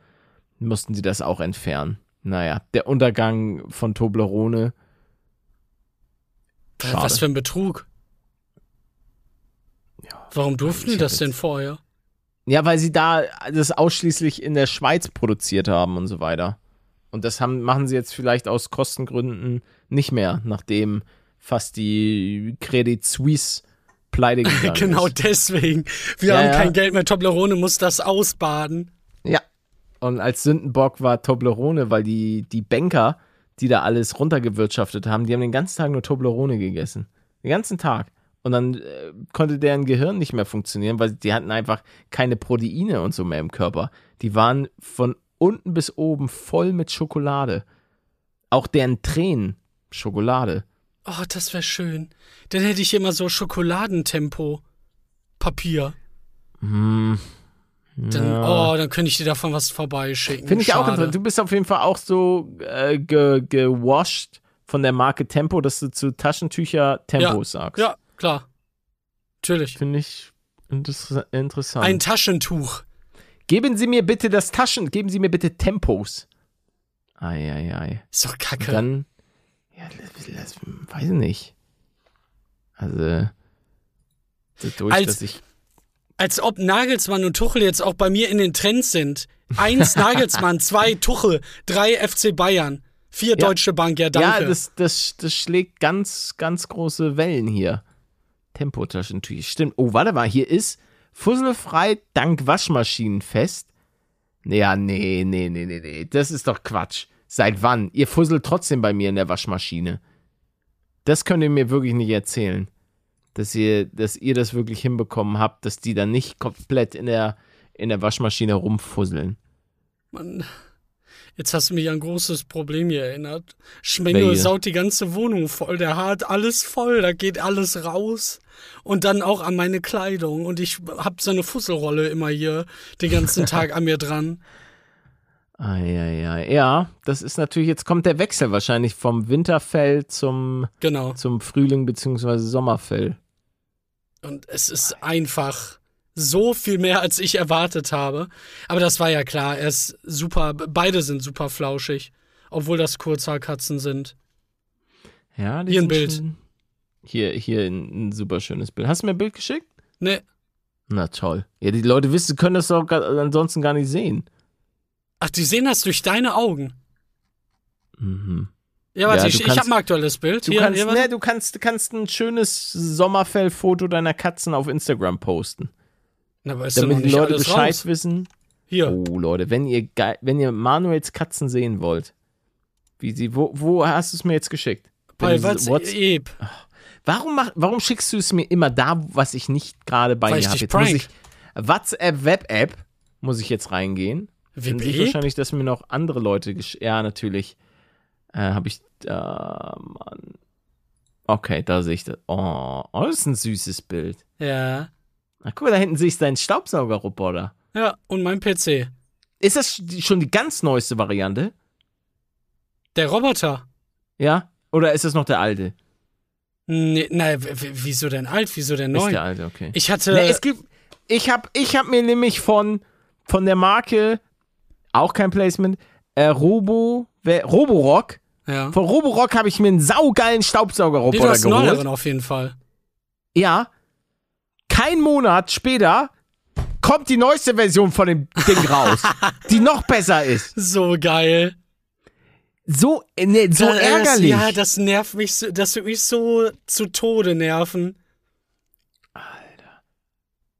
mussten sie das auch entfernen. Naja, der Untergang von Toblerone. Schade. Was für ein Betrug. Ja. Warum durften Ich die das denn vorher? Ja, weil sie da das ausschließlich in der Schweiz produziert haben und so weiter. Und das haben, machen sie jetzt vielleicht aus Kostengründen nicht mehr, nachdem fast die Credit Suisse pleite gegangen Genau ist. deswegen. Wir Ja, haben kein Geld mehr. Toblerone muss das ausbaden. Ja. Und als Sündenbock war Toblerone, weil die, die Banker, die da alles runtergewirtschaftet haben, die haben den ganzen Tag nur Toblerone gegessen. Den ganzen Tag. Und dann äh, konnte deren Gehirn nicht mehr funktionieren, weil die hatten einfach keine Proteine und so mehr im Körper. Die waren von unten bis oben voll mit Schokolade. Auch deren Tränen Schokolade. Oh, das wäre schön. Dann hätte ich immer so Schokoladentempo Papier. Hm. Dann, Ja. Oh, dann könnte ich dir davon was vorbeischicken. Finde ich auch Schade. interessant. Du bist auf jeden Fall auch so äh, ge gewasht von der Marke Tempo, dass du zu Taschentücher Tempo sagst. Ja, klar. Natürlich. Finde ich inter interessant. Ein Taschentuch. geben Sie mir bitte das Taschen, geben Sie mir bitte Tempos. Eieiei. Ist doch kacke. Dann, ja, das, das, weiß ich nicht. Also, dadurch, Als- dass ich, Als ob Nagelsmann und Tuchel jetzt auch bei mir in den Trends sind. Eins Nagelsmann, zwei Tuchel, drei FC Bayern, vier Ja. Deutsche Bank. Ja, danke. ja, das, das, das schlägt ganz, ganz große Wellen hier. Tempotaschentücher, stimmt. Oh, warte mal, hier ist fusselfrei dank Waschmaschinenfest. Ja, nee, nee, nee, nee, nee, das ist doch Quatsch. Seit wann? Ihr fusselt trotzdem bei mir in der Waschmaschine. Das könnt ihr mir wirklich nicht erzählen. Dass ihr, dass ihr das wirklich hinbekommen habt, dass die dann nicht komplett in der, in der Waschmaschine rumfusseln. Mann, jetzt hast du mich an ein großes Problem hier erinnert. Schmengo Welche? saut die ganze Wohnung voll. Der hat alles voll, da geht alles raus. Und dann auch an meine Kleidung. Und ich hab so eine Fusselrolle immer hier den ganzen Tag an mir dran. Eieiei. Ja, das ist natürlich, jetzt kommt der Wechsel wahrscheinlich vom Winterfell zum, Genau. zum Frühling bzw. Sommerfell. Und es ist einfach so viel mehr, als ich erwartet habe. Aber das war ja klar. Er ist super, beide sind super flauschig. Obwohl das Kurzhaarkatzen sind. Ja, die Hier ein Bild. Schon, hier, hier ein, ein super schönes Bild. Hast du mir ein Bild geschickt? Ne, Na toll. Ja, die Leute wissen, können das doch ansonsten gar nicht sehen. Ach, die sehen das durch deine Augen. Mhm. Ja, warte, Ja, ich, du ich habe kannst- ein aktuelles Bild. Du, hier, kannst, hier, ne, du, kannst, kannst ein schönes Sommerfell-Foto deiner Katzen auf Instagram posten. Na, aber ist Damit die Leute Bescheid raus. wissen. Hier. Oh, Leute, wenn ihr, wenn ihr Manuels Katzen sehen wollt, wie sie, wo, wo hast du es mir jetzt geschickt? Bei du- was? What's- Eb. Warum, mach, warum schickst du es mir immer da, was ich nicht gerade bei Weil mir habe? WhatsApp Web App muss ich jetzt reingehen. Dann ich WB? wahrscheinlich, dass mir noch andere Leute gesch Ja, natürlich. Äh, habe ich da Mann. Okay, da sehe ich das. Oh, oh, das ist ein süßes Bild. Ja. Na, guck mal, da hinten sehe ich deinen Staubsaugerroboter. Ja, und mein PC. Ist das schon die ganz neueste Variante? Der Roboter. Ja? Oder ist das noch der alte? Nee, w- wieso denn alt? Wieso denn Ist neu? der alte, okay. Ich hatte. Ne, es gibt, ich habe ich hab mir nämlich von, von der Marke, auch kein Placement, äh, Robo, Roborock, ja. von Roborock habe ich mir einen saugeilen Staubsaugerroboter geholt. neueren auf jeden Fall. Ja. Kein Monat später kommt die neueste Version von dem Ding raus, die noch besser ist. So geil. So, ne, so Das- ärgerlich. Ja, das nervt mich so, das wird mich so zu Tode nerven.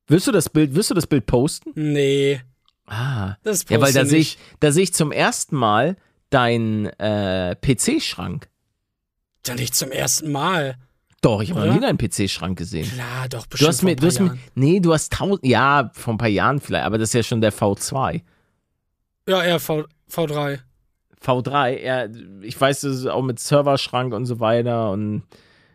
wirst du das Bild, wirst du das Bild posten? Nee. Ah. Das Ja, weil da sehe ich, da sehe ich zum ersten Mal deinen äh, PC-Schrank. Ja, nicht zum ersten Mal. Doch, ich habe noch nie deinen PC-Schrank gesehen. Klar, doch, Du bestimmt hast mir, du hast mir, nee, du hast tausend, ja, vor ein paar Jahren vielleicht, aber das ist ja schon der V2. Jahren. Ja, ja, v, V3. V3, ja, ich weiß, das ist auch mit Serverschrank und so weiter und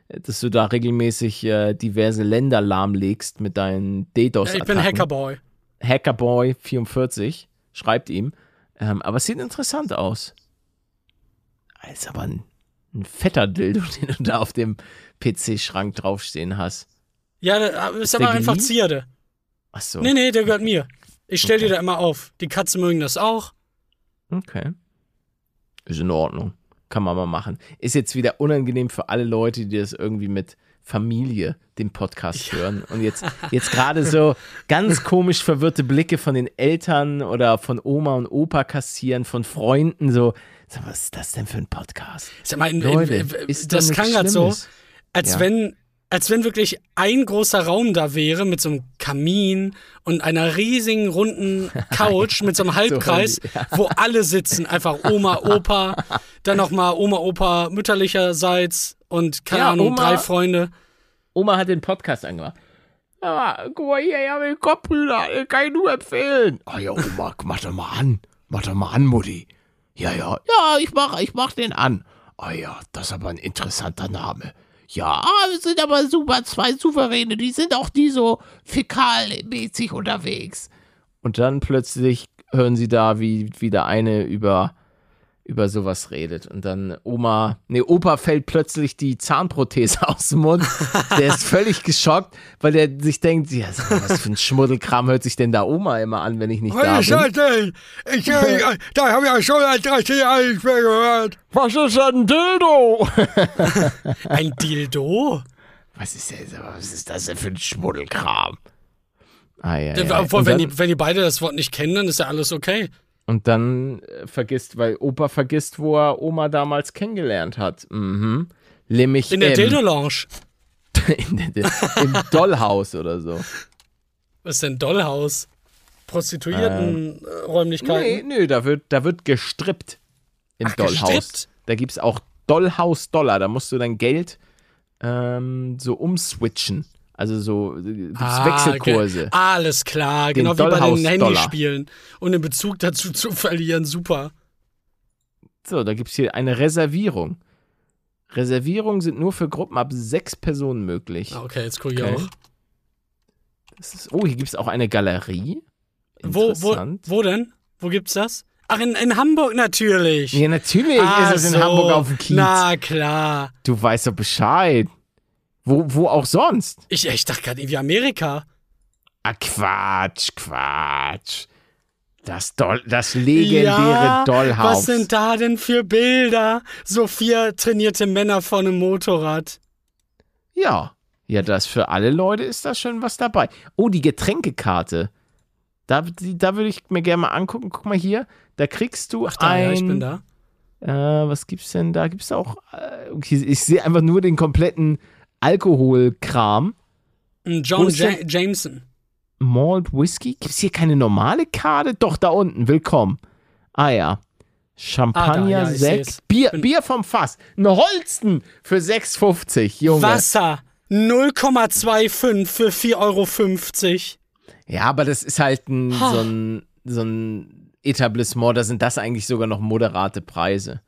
äh, dass du da regelmäßig äh, diverse Länder lahmlegst mit deinen DDoS. Ja, ich bin Hackerboy. Hackerboy44, schreibt ihm. Ähm, aber es sieht interessant aus. Das ist aber ein, ein fetter Dildo, den du da auf dem PC-Schrank draufstehen hast. Ja, das ist der aber einfach geliehen? Zierde. Ach so. Nee, nee, der gehört mir. Ich stell Okay. dir da immer auf. Die Katzen mögen das auch. Okay. Ist in Ordnung. Kann man mal machen. Ist jetzt wieder unangenehm für alle Leute, die das irgendwie mit Familie den Podcast hören und jetzt, jetzt gerade so ganz komisch verwirrte Blicke von den Eltern oder von Oma und Opa kassieren, von Freunden so. Sag, was ist das denn für ein Podcast? Sag mal, in, Leute, in, ist doch das nichts kann grad so, als Ja. wenn als wenn wirklich ein großer Raum da wäre mit so einem Kamin und einer riesigen runden Couch mit so einem Halbkreis, wo alle sitzen, einfach Oma, Opa, dann noch mal Oma, Opa mütterlicherseits und keine Ja, Ahnung, Oma- drei Freunde. Oma hat den Podcast angemacht. Ja, guck mal hier, ja, Kopfbrüder, kann ich nur empfehlen. Ah ja, Oma, mach doch mal an. Mach doch mal an, Mutti. Ja, ja, ja, ich mach, ich mach den an. Ah ja, das ist aber ein interessanter Name. Ja, wir sind aber super, zwei Souveräne, die sind auch nie so fäkalmäßig unterwegs. Und dann plötzlich hören sie da, wie, wie der eine über über sowas redet. Und dann Oma, nee, Opa fällt plötzlich die Zahnprothese aus dem Mund. Der ist völlig geschockt, weil der sich denkt, ja, was für ein Schmuddelkram hört sich denn da Oma immer an, wenn ich nicht da bin? Was ist das denn? Ich, ich, da habe ich ja schon ein 30 Jahre nicht mehr gehört. Was ist ein Dildo? ein Dildo? Was ist, denn, was ist das denn für ein Schmuddelkram? Ah, ja, ja. Obwohl, wenn, die, wenn die beide das Wort nicht kennen, dann ist ja alles okay. Und dann äh, vergisst, weil Opa vergisst, wo er Oma damals kennengelernt hat. Mhm. Nämlich in der Dildo-Lounge. Im Dollhaus oder so. Was ist denn Dollhaus? Prostituiertenräumlichkeiten? Äh, nee, nee, da wird, da wird gestrippt im Ach, Dollhaus. Gestrippt? Da gibt es auch Dollhaus-Dollar. Da musst du dein Geld ähm, so umswitchen. Also so gibt's ah, Wechselkurse. Okay. Alles klar, den genau wie bei den Handyspielen. Und den Bezug dazu zu verlieren, super. So, da gibt es hier eine Reservierung. Reservierungen sind nur für Gruppen ab sechs Personen möglich. Ah, okay, jetzt gucke ich okay. auch. Ist, oh, hier gibt es auch eine Galerie. Wo, wo, wo denn? Wo gibt's das? Ach, in, in Hamburg natürlich. Ja, natürlich ah, ist es in Hamburg auf dem Kiez. Na klar. Du weißt doch Bescheid. Wo, wo auch sonst? Ich, ich dachte gerade irgendwie Amerika. Ah, Quatsch, Quatsch. Das, Doll, das legendäre ja, Dollhaus. Was sind da denn für Bilder? So vier trainierte Männer vor einem Motorrad. Ja. Ja, das für alle Leute ist da schon was dabei. Oh, die Getränkekarte. Da, da würde ich mir gerne mal angucken. Guck mal hier. Da kriegst du Ach, da, ein. Ja, ich bin da. Äh, was gibt's denn da? Gibt's auch. Äh, okay, ich sehe einfach nur den kompletten Alkoholkram. John ja Jameson. Malt Whisky? Gibt es hier keine normale Karte? Doch, da unten. Willkommen. Ah ja. Champagner, ah, da, ja, Sekt, Bier, Bier vom Fass. Ein Holsten für 6,50, Junge. Wasser 0,25 für 4,50 Euro. Ja, aber das ist halt ein, so, ein, so ein Etablissement, da sind das eigentlich sogar noch moderate Preise.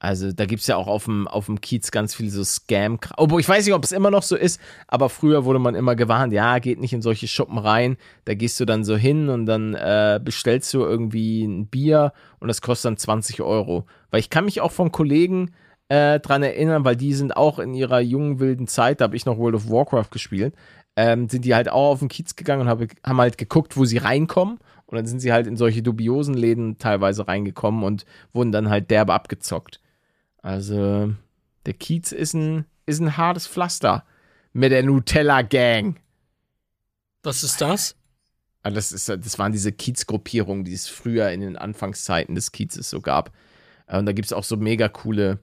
Also da gibt es ja auch auf dem, auf dem Kiez ganz viel so scam Obwohl ich weiß nicht, ob es immer noch so ist, aber früher wurde man immer gewarnt, ja, geht nicht in solche Schuppen rein. Da gehst du dann so hin und dann äh, bestellst du irgendwie ein Bier und das kostet dann 20 Euro. Weil ich kann mich auch von Kollegen äh, dran erinnern, weil die sind auch in ihrer jungen, wilden Zeit, da habe ich noch World of Warcraft gespielt, ähm, sind die halt auch auf den Kiez gegangen und hab, haben halt geguckt, wo sie reinkommen. Und dann sind sie halt in solche dubiosen Läden teilweise reingekommen und wurden dann halt derbe abgezockt. Also, der Kiez ist ein, ist ein hartes Pflaster mit der Nutella Gang. Was ist das? Ah, das, ist, das waren diese Kiezgruppierungen, die es früher in den Anfangszeiten des Kiezes so gab. Und da gibt es auch so mega coole,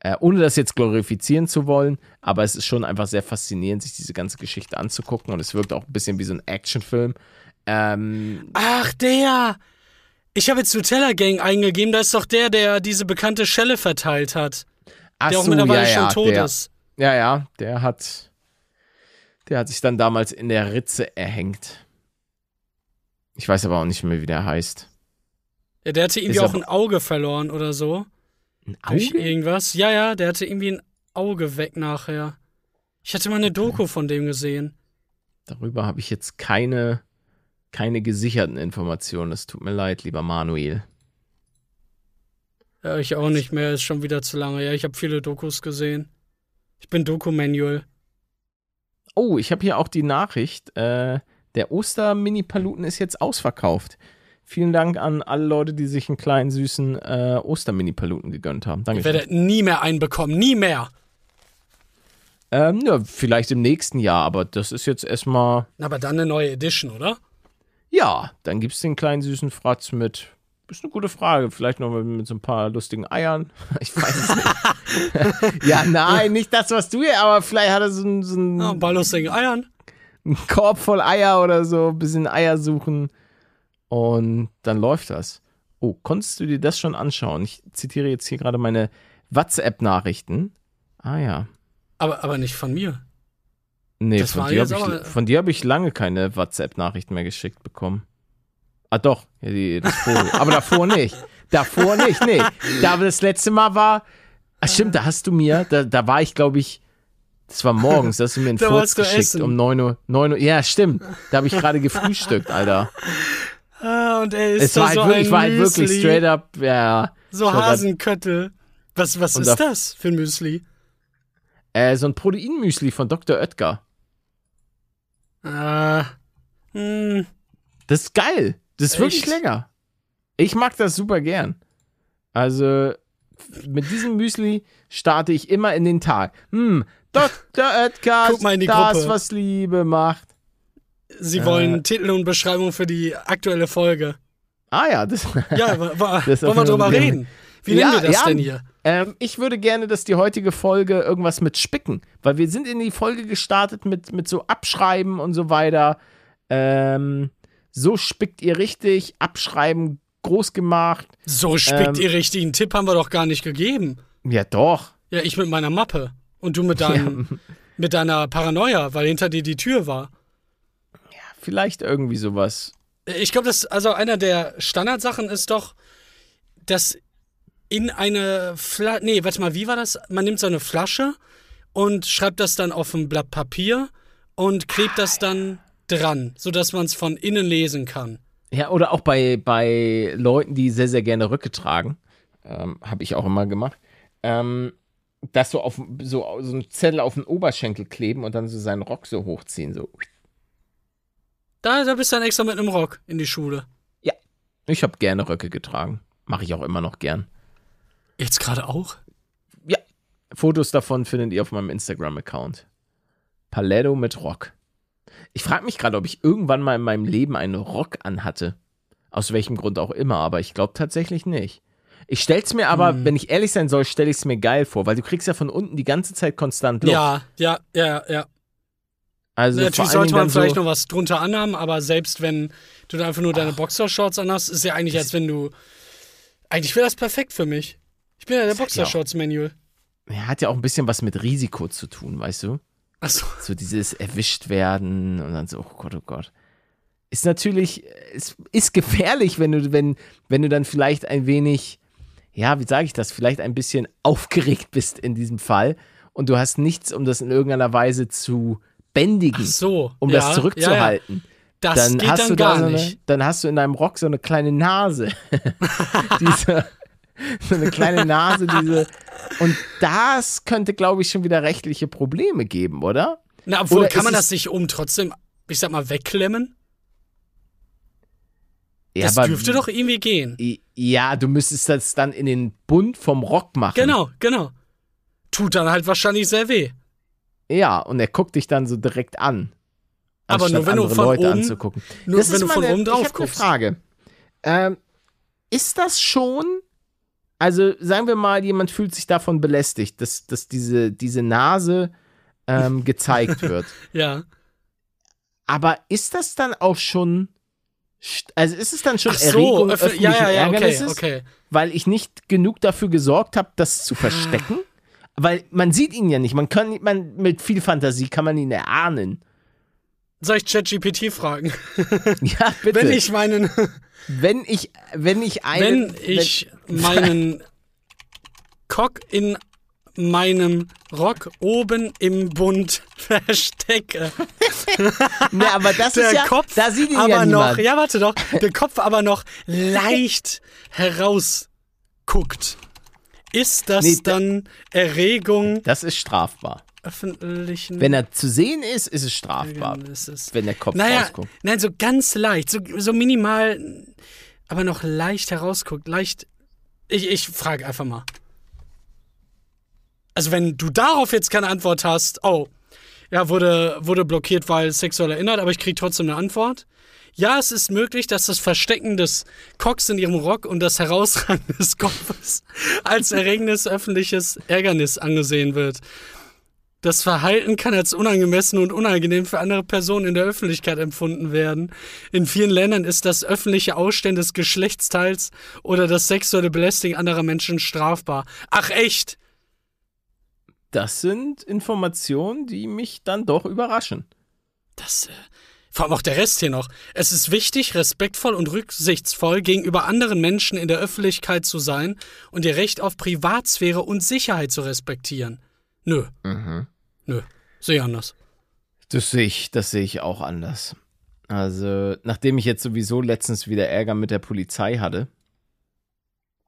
äh, ohne das jetzt glorifizieren zu wollen, aber es ist schon einfach sehr faszinierend, sich diese ganze Geschichte anzugucken und es wirkt auch ein bisschen wie so ein Actionfilm. Ähm, Ach, der! Ich habe jetzt Nutella Gang eingegeben, da ist doch der, der diese bekannte Schelle verteilt hat. Ach der auch so, mittlerweile ja, schon tot der, ist. Ja, ja, der hat. Der hat sich dann damals in der Ritze erhängt. Ich weiß aber auch nicht mehr, wie der heißt. Ja, der hatte irgendwie ist auch ein Auge verloren oder so. Ein Auge? Durch irgendwas. Ja, ja, der hatte irgendwie ein Auge weg nachher. Ich hatte mal eine Doku von dem gesehen. Darüber habe ich jetzt keine keine gesicherten Informationen. Es tut mir leid, lieber Manuel. Ja, ich auch nicht mehr. Ist schon wieder zu lange. Ja, ich habe viele Dokus gesehen. Ich bin Doku-Manual. Oh, ich habe hier auch die Nachricht. Äh, der Oster-Mini-Paluten ist jetzt ausverkauft. Vielen Dank an alle Leute, die sich einen kleinen süßen äh, Oster-Mini-Paluten gegönnt haben. Danke. Ich werde nie mehr einen bekommen. Nie mehr. Ähm, ja, vielleicht im nächsten Jahr, aber das ist jetzt erstmal. Aber dann eine neue Edition, oder? Ja, dann gibt es den kleinen süßen Fratz mit. Ist eine gute Frage. Vielleicht noch mit, mit so ein paar lustigen Eiern. Ich weiß es nicht. ja, nein, nicht das, was du hier, aber vielleicht hat er so, ein, so ein. Ja, ein paar lustigen Eiern. Ein Korb voll Eier oder so, ein bisschen Eier suchen. Und dann läuft das. Oh, konntest du dir das schon anschauen? Ich zitiere jetzt hier gerade meine WhatsApp-Nachrichten. Ah ja. Aber, aber nicht von mir. Nee, Das von dir habe ich, von dir hab ich lange keine WhatsApp-Nachricht mehr geschickt bekommen. Ah, doch, die, das Foto. Aber davor nicht. Davor nicht, nee. Da das letzte Mal war. Ach, stimmt, da hast du mir, da, da war ich, glaube ich, das war morgens, da hast du mir ein Da Furz geschickt essen. um 9 Uhr, 9 Uhr. Ja, stimmt. Da habe ich gerade gefrühstückt, Alter. Ah, und er ist Es war halt so wirklich, ein ich war halt wirklich straight up, ja. So Hasenköttel. Was, was ist da- das für ein Müsli? Äh, so ein Proteinmüsli von Dr. Oetker. Ah. Hm. Das ist geil. Das ist wirklich Echt? lecker. Ich mag das super gern. Also, mit diesem Müsli starte ich immer in den Tag. Hm, Dr. Oetker, Guck mal in die das, Gruppe. was Liebe macht. Sie Äh. wollen Titel und Beschreibung für die aktuelle Folge. Ah ja, das. Ja, wa, wa, Das wollen wir drüber reden? Wie Ja, nennen wir das ja. denn hier? ähm, ich würde gerne, dass die heutige Folge irgendwas mit Spicken, weil wir sind in die Folge gestartet mit, mit so Abschreiben und so weiter. Ähm, so spickt ihr richtig, Abschreiben groß gemacht. So spickt Ähm. ihr richtig. Einen Tipp haben wir doch gar nicht gegeben. Ja, doch. Ja, ich mit meiner Mappe. Und du mit, deinem, mit deiner Paranoia, weil hinter dir die Tür war. Vielleicht irgendwie sowas. Ich glaube, das, also einer der Standardsachen ist doch, dass in eine Flasche, nee, warte mal, wie war das? Man nimmt so eine Flasche und schreibt das dann auf ein Blatt Papier und klebt das dann dran, sodass man es von innen lesen kann. Ja, oder auch bei, bei Leuten, die sehr, sehr gerne Röcke tragen. Ähm, Habe ich auch immer gemacht. Ähm, das so auf so, so einen Zettel auf den Oberschenkel kleben und dann so seinen Rock so hochziehen. So. Da, da bist du dann extra mit einem Rock in die Schule. Ich habe gerne Röcke getragen. Mache ich auch immer noch gern. Jetzt gerade auch? Ja. Fotos davon findet ihr auf meinem Instagram-Account. Paletto mit Rock. Ich frage mich gerade, ob ich irgendwann mal in meinem Leben einen Rock anhatte. Aus welchem Grund auch immer, aber ich glaube tatsächlich nicht. Ich stell's mir aber, Hm. wenn ich ehrlich sein soll, stelle ich es mir geil vor, weil du kriegst ja von unten die ganze Zeit konstant Luft. Ja, ja, ja, ja. also vor Natürlich sollte man vielleicht so, noch was drunter anhaben, aber selbst wenn du da einfach nur deine Boxershorts anhast, ist ja eigentlich, als wenn du. Eigentlich wäre das perfekt für mich. Ich bin ja der Das hat ja auch- Boxershorts-Manual. hat ja auch ein bisschen was mit Risiko zu tun, weißt du? Achso. So dieses erwischt werden und dann so, oh Gott, oh Gott. Ist natürlich, es ist gefährlich, wenn du, wenn, wenn du dann vielleicht ein wenig, ja, wie sage ich das, vielleicht ein bisschen aufgeregt bist in diesem Fall und du hast nichts, um das in irgendeiner Weise zu bändigen, Ach so. um ja, das zurückzuhalten. Ja, ja. Das dann geht hast dann du da gar so eine, nicht. dann hast du in deinem Rock so eine kleine Nase. diese, so eine kleine Nase, diese. Und das könnte, glaube ich, schon wieder rechtliche Probleme geben, oder? Na, obwohl, Oder kann man das sich oben trotzdem, ich sag mal, wegklemmen? Ja, das aber- dürfte doch irgendwie gehen. Ja, du müsstest das dann in den Bund vom Rock machen. Genau, genau. Tut dann halt wahrscheinlich sehr weh. Ja, und er guckt dich dann so direkt an. Aber nur wenn du von Leute oben- anzugucken. Nur Das wenn ist du von meine- oben drauf ich hab eine guckst. Frage. Ähm, ist das schon, also sagen wir mal, jemand fühlt sich davon belästigt, dass, dass diese, diese Nase ähm, gezeigt wird. Ja. Aber ist das dann auch schon, also ist es dann schon Ach so, Erregung öffentlichen ja, ja, ja, okay, okay. weil ich nicht genug dafür gesorgt habe, das zu verstecken. Weil man sieht ihn ja nicht. Man kann, man, mit viel Fantasie kann man ihn erahnen. Soll ich ChatGPT fragen? Ja, bitte. Wenn ich meinen, wenn ich, wenn ich einen, wenn ich meinen Cock in meinem Rock oben im Bund verstecke. ne, aber das Der ist ja, Kopf da sieht ihn aber ja noch, niemand. ja warte doch, der Kopf aber noch leicht herausguckt. Ist das Nee, da- dann Erregung Das ist strafbar. öffentlichen Wenn er zu sehen ist, ist es strafbar. Ärgernisses? Wenn der Kopf Naja, rausguckt. nein, so ganz leicht, so, so minimal, aber noch leicht herausguckt, leicht. Ich, ich frage einfach mal. Also wenn du darauf jetzt keine Antwort hast, oh, ja, wurde, wurde blockiert, weil sexueller Inhalt, aber ich kriege trotzdem eine Antwort. Ja, es ist möglich, dass das Verstecken des Cocks in ihrem Rock und das Herausragen des Kopfes als erregendes öffentliches Ärgernis angesehen wird. Das Verhalten kann als unangemessen und unangenehm für andere Personen in der Öffentlichkeit empfunden werden. In vielen Ländern ist das öffentliche Ausstellen des Geschlechtsteils oder das sexuelle Belästigen anderer Menschen strafbar. Ach echt? das sind Informationen, die mich dann doch überraschen. Das, äh, vor allem auch der Rest hier noch. Es ist wichtig, respektvoll und rücksichtsvoll gegenüber anderen Menschen in der Öffentlichkeit zu sein und ihr Recht auf Privatsphäre und Sicherheit zu respektieren. Nö. Mhm. Nö. Sehe anders. Das sehe ich, das sehe ich auch anders. Also, nachdem ich jetzt sowieso letztens wieder Ärger mit der Polizei hatte.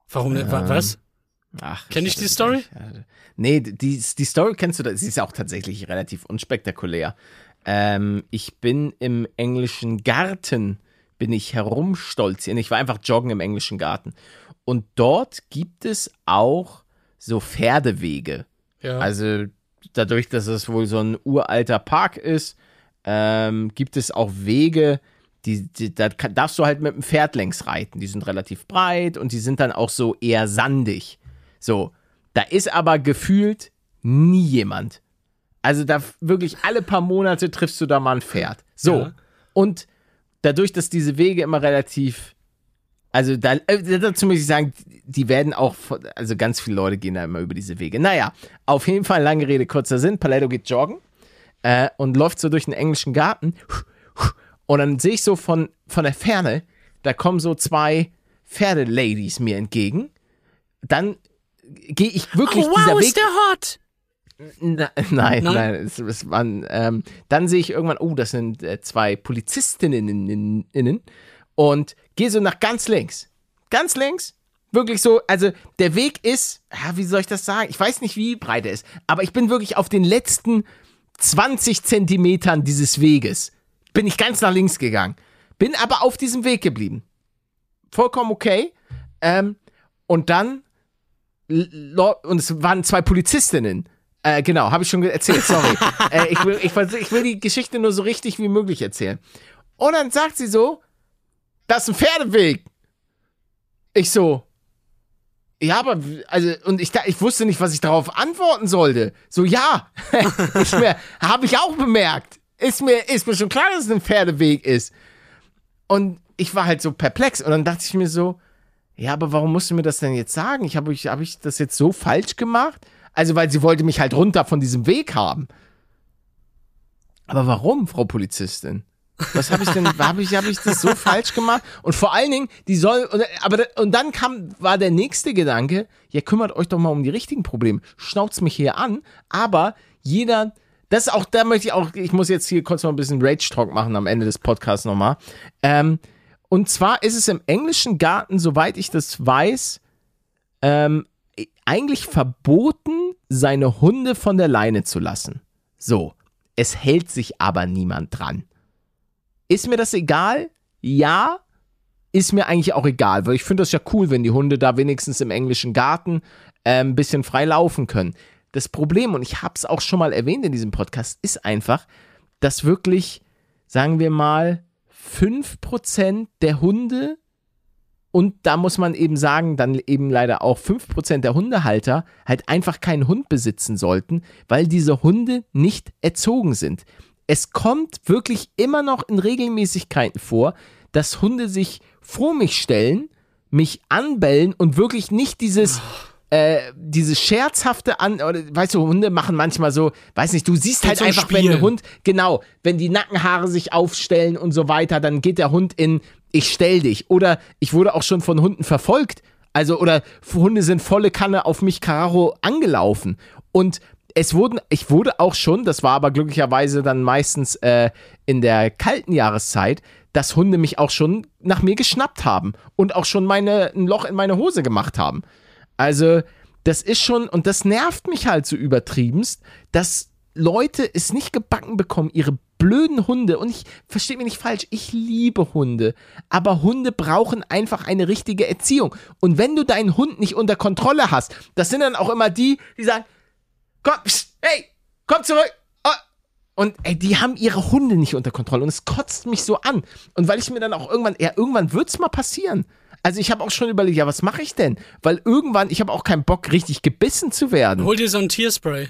Warum nicht? Ähm, Was? Ach, Kenn ich die Story? ich Nee, die, die Story kennst du, da- sie ist auch tatsächlich relativ unspektakulär. Ähm, ich bin im englischen Garten, bin ich herumstolzieren. Ich war einfach joggen im englischen Garten. Und dort gibt es auch so Pferdewege. Ja. Also dadurch, dass es wohl so ein uralter Park ist, ähm, gibt es auch Wege, die, die, da kann, darfst du halt mit dem Pferd längs reiten. Die sind relativ breit und die sind dann auch so eher sandig. So, da ist aber gefühlt nie jemand. Also da wirklich alle paar Monate triffst du da mal ein Pferd. So. Ja. Und dadurch, dass diese Wege immer relativ, also da, äh, dazu muss ich sagen, die werden auch, also ganz viele Leute gehen da immer über diese Wege. Naja, auf jeden Fall lange Rede, kurzer Sinn. Paletto geht joggen äh, und läuft so durch den englischen Garten. Und dann sehe ich so von, von der Ferne, da kommen so zwei Pferdeladies mir entgegen. Dann gehe ich wirklich oh, dieser wow, Weg. ist der hot! Na, nein, Nein? nein, es, es waren, ähm, dann sehe ich irgendwann, oh, das sind äh, zwei Polizistinnen innen, innen und gehe so nach ganz links. Ganz links, wirklich so, also der Weg ist, ja, wie soll ich das sagen? Ich weiß nicht, wie breit er ist, aber ich bin wirklich auf den letzten 20 Zentimetern dieses Weges. Bin ich ganz nach links gegangen. Bin aber auf diesem Weg geblieben. Vollkommen okay. Ähm, und dann und es waren zwei Polizistinnen. Äh, genau, habe ich schon erzählt, sorry. äh, ich, will, ich, ich will die Geschichte nur so richtig wie möglich erzählen. Und dann sagt sie so, das ist ein Pferdeweg. Ich so, ja, aber, also, und ich, ich wusste nicht, was ich darauf antworten sollte. So, ja, habe ich auch bemerkt. Ist mir, ist mir schon klar, dass es ein Pferdeweg ist. Und ich war halt so perplex. Und dann dachte ich mir so, ja, aber warum musst du mir das denn jetzt sagen? Ich habe ich, hab ich das jetzt so falsch gemacht? Also, weil sie wollte mich halt runter von diesem Weg haben. Aber warum, Frau Polizistin? Was habe ich denn, habe ich, hab ich das so falsch gemacht? Und vor allen Dingen, die soll, aber, und dann kam, war der nächste Gedanke, ja, kümmert euch doch mal um die richtigen Probleme. Schnauzt mich hier an, aber jeder, das auch, da möchte ich auch, ich muss jetzt hier kurz mal ein bisschen Rage-Talk machen am Ende des Podcasts nochmal. Ähm, und zwar ist es im englischen Garten, soweit ich das weiß, ähm, eigentlich verboten, seine Hunde von der Leine zu lassen. So. Es hält sich aber niemand dran. Ist mir das egal? Ja. Ist mir eigentlich auch egal, weil ich finde das ja cool, wenn die Hunde da wenigstens im englischen Garten äh, ein bisschen frei laufen können. Das Problem, und ich habe es auch schon mal erwähnt in diesem Podcast, ist einfach, dass wirklich, sagen wir mal, 5% der Hunde und da muss man eben sagen, dann eben leider auch 5% der Hundehalter halt einfach keinen Hund besitzen sollten, weil diese Hunde nicht erzogen sind. Es kommt wirklich immer noch in Regelmäßigkeiten vor, dass Hunde sich vor mich stellen, mich anbellen und wirklich nicht dieses, äh, dieses scherzhafte an, oder weißt du, Hunde machen manchmal so, weiß nicht, du siehst halt einfach, wenn ein Spielen. Hund, genau, wenn die Nackenhaare sich aufstellen und so weiter, dann geht der Hund in, ich stell dich. Oder ich wurde auch schon von Hunden verfolgt. Also, oder Hunde sind volle Kanne auf mich Carraro angelaufen. Und es wurden, ich wurde auch schon, das war aber glücklicherweise dann meistens äh, in der kalten Jahreszeit, dass Hunde mich auch schon nach mir geschnappt haben und auch schon meine, ein Loch in meine Hose gemacht haben. Also, das ist schon, und das nervt mich halt so übertriebenst, dass Leute es nicht gebacken bekommen, ihre blöden Hunde, und ich verstehe mich nicht falsch, ich liebe Hunde, aber Hunde brauchen einfach eine richtige Erziehung. Und wenn du deinen Hund nicht unter Kontrolle hast, das sind dann auch immer die, die sagen, komm, pst, hey, komm zurück. Oh. Und ey, die haben ihre Hunde nicht unter Kontrolle und es kotzt mich so an. Und weil ich mir dann auch irgendwann, ja, irgendwann wird's mal passieren. Also ich habe auch schon überlegt, ja, was mache ich denn? Weil irgendwann, ich habe auch keinen Bock, richtig gebissen zu werden. Hol dir so ein Tierspray.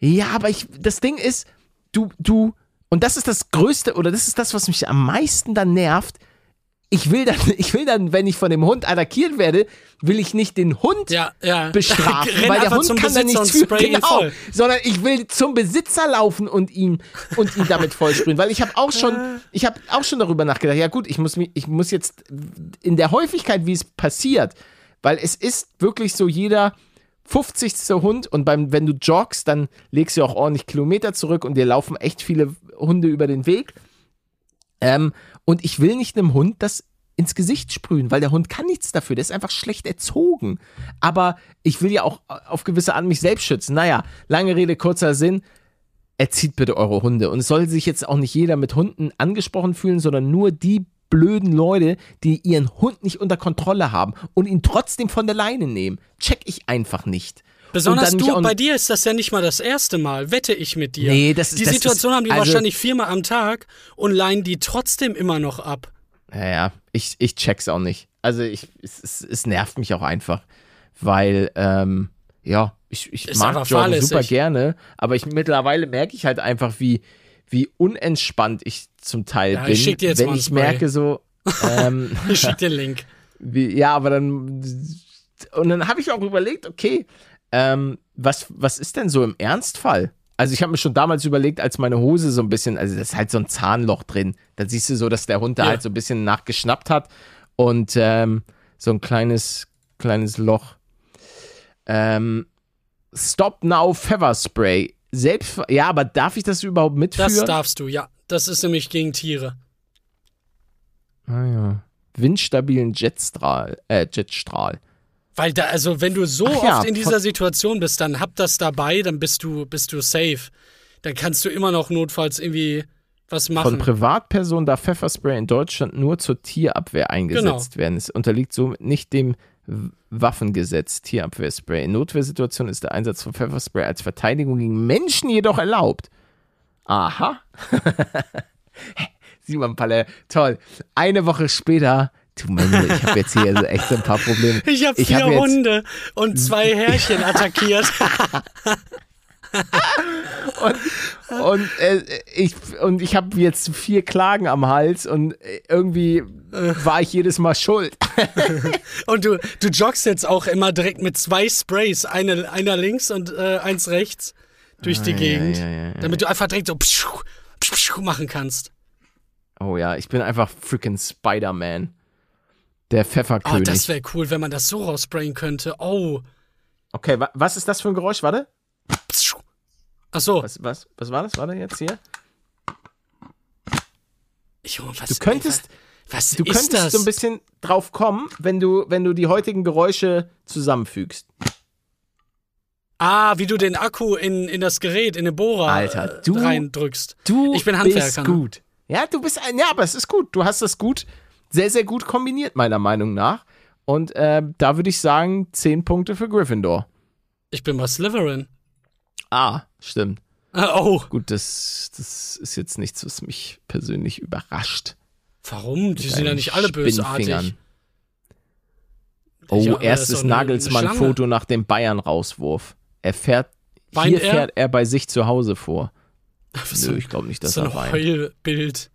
Ja, aber ich, das Ding ist, du, du, und das ist das Größte, oder das ist das, was mich am meisten dann nervt. Ich will dann, ich will dann, wenn ich von dem Hund attackiert werde, will ich nicht den Hund Ja, ja. bestrafen, weil der Hund kann da Besitzer nichts und für, genau, sondern ich will zum Besitzer laufen und ihn und ihn damit vollsprühen, weil ich habe auch schon, ich habe auch schon darüber nachgedacht. Ja gut, ich muss mich, ich muss jetzt in der Häufigkeit, wie es passiert, weil es ist wirklich so jeder 50. Hund und beim, wenn du joggst, dann legst du auch ordentlich Kilometer zurück und dir laufen echt viele Hunde über den Weg. Ähm, und ich will nicht einem Hund das ins Gesicht sprühen, weil der Hund kann nichts dafür, der ist einfach schlecht erzogen. Aber ich will ja auch auf gewisse Art mich selbst schützen. Naja, lange Rede, kurzer Sinn. Erzieht bitte eure Hunde. Und es soll sich jetzt auch nicht jeder mit Hunden angesprochen fühlen, sondern nur die blöden Leute, die ihren Hund nicht unter Kontrolle haben und ihn trotzdem von der Leine nehmen. Check ich einfach nicht. Besonders du, bei dir ist das ja nicht mal das erste Mal, wette ich mit dir. Nee, das ist- Die das Situation ist- haben die also- wahrscheinlich viermal am Tag und leihen die trotzdem immer noch ab. Ja, ja, ich, ich check's auch nicht. Also ich, es, es, nervt mich auch einfach, weil, ähm, ja, ich, ich Ist mag Joggen fahrlässig. super gerne, aber ich mittlerweile merke ich halt einfach, wie, wie unentspannt ich zum Teil Ja, bin, ich schick dir jetzt wenn ich merke so, ähm, Ich schick dir den Link. wie, ja, aber dann und dann habe ich auch überlegt, okay, ähm, was, was ist denn so im Ernstfall? Also ich habe mir schon damals überlegt, als meine Hose so ein bisschen, also das ist halt so ein Zahnloch drin. Da siehst du so, dass der Hund da Ja. halt so ein bisschen nachgeschnappt hat und ähm, so ein kleines, kleines Loch. Ähm, Stop Now Feather Spray. Selbst, ja, aber darf ich das überhaupt mitführen? Das darfst du, ja. Das ist nämlich gegen Tiere. ah, ja. Windstabilen Jetstrahl, äh, Jetstrahl. Weil da, also wenn du so Ach oft ja, in dieser von- Situation bist, dann hab das dabei, dann bist du, bist du safe. Dann kannst du immer noch notfalls irgendwie was Von machen. Privatpersonen darf Pfefferspray in Deutschland nur zur Tierabwehr eingesetzt Genau. werden. Es unterliegt somit nicht dem Waffengesetz Tierabwehrspray. In Notwehrsituationen ist der Einsatz von Pfefferspray als Verteidigung gegen Menschen jedoch erlaubt. Aha. Simon Palle, toll. Eine Woche später, du Mann, ich habe jetzt hier echt so ein paar Probleme. ich habe vier hab Hunde und zwei Härchen attackiert. Und äh, ich und ich habe jetzt vier Klagen am Hals und äh, irgendwie war ich jedes Mal schuld. Und du, du joggst jetzt auch immer direkt mit zwei Sprays, eine, einer links und äh, eins rechts durch die Ah, ja, Gegend, ja, ja. damit du einfach direkt so pschuh, pschuh machen kannst. Oh ja, ich bin einfach freaking Spider-Man. Der Oh, Pfefferkönig. das wäre cool, wenn man das so raussprayen könnte. Oh. okay, wa was ist das für ein Geräusch? Warte. Ach so. Was, was, was war das? Warte jetzt hier. Junge, was, Du könntest, was du ist könntest das? so ein bisschen drauf kommen, wenn du, wenn du die heutigen Geräusche zusammenfügst. ah, wie du den Akku in, in das Gerät, in den Bohrer Alter, äh, du- reindrückst. Du Ich bin bist Handwerker, ne? gut. Ja, du bist ein, ja, aber es ist gut. Du hast das gut, sehr, sehr gut kombiniert, meiner Meinung nach. Und äh, da würde ich sagen, 10 Punkte für Gryffindor. Ich bin bei Slytherin. Ah, stimmt. Ah, oh. Gut, das, das ist jetzt nichts, was mich persönlich überrascht. Warum? Die sind ja nicht alle bösartig. Oh, Ja, erstes Nagelsmann-Foto nach dem Bayern-Rauswurf. Er fährt, Weint hier er? fährt er bei sich zu Hause vor. Was Nö, ich glaube nicht, dass so er ein weint. Heulbild.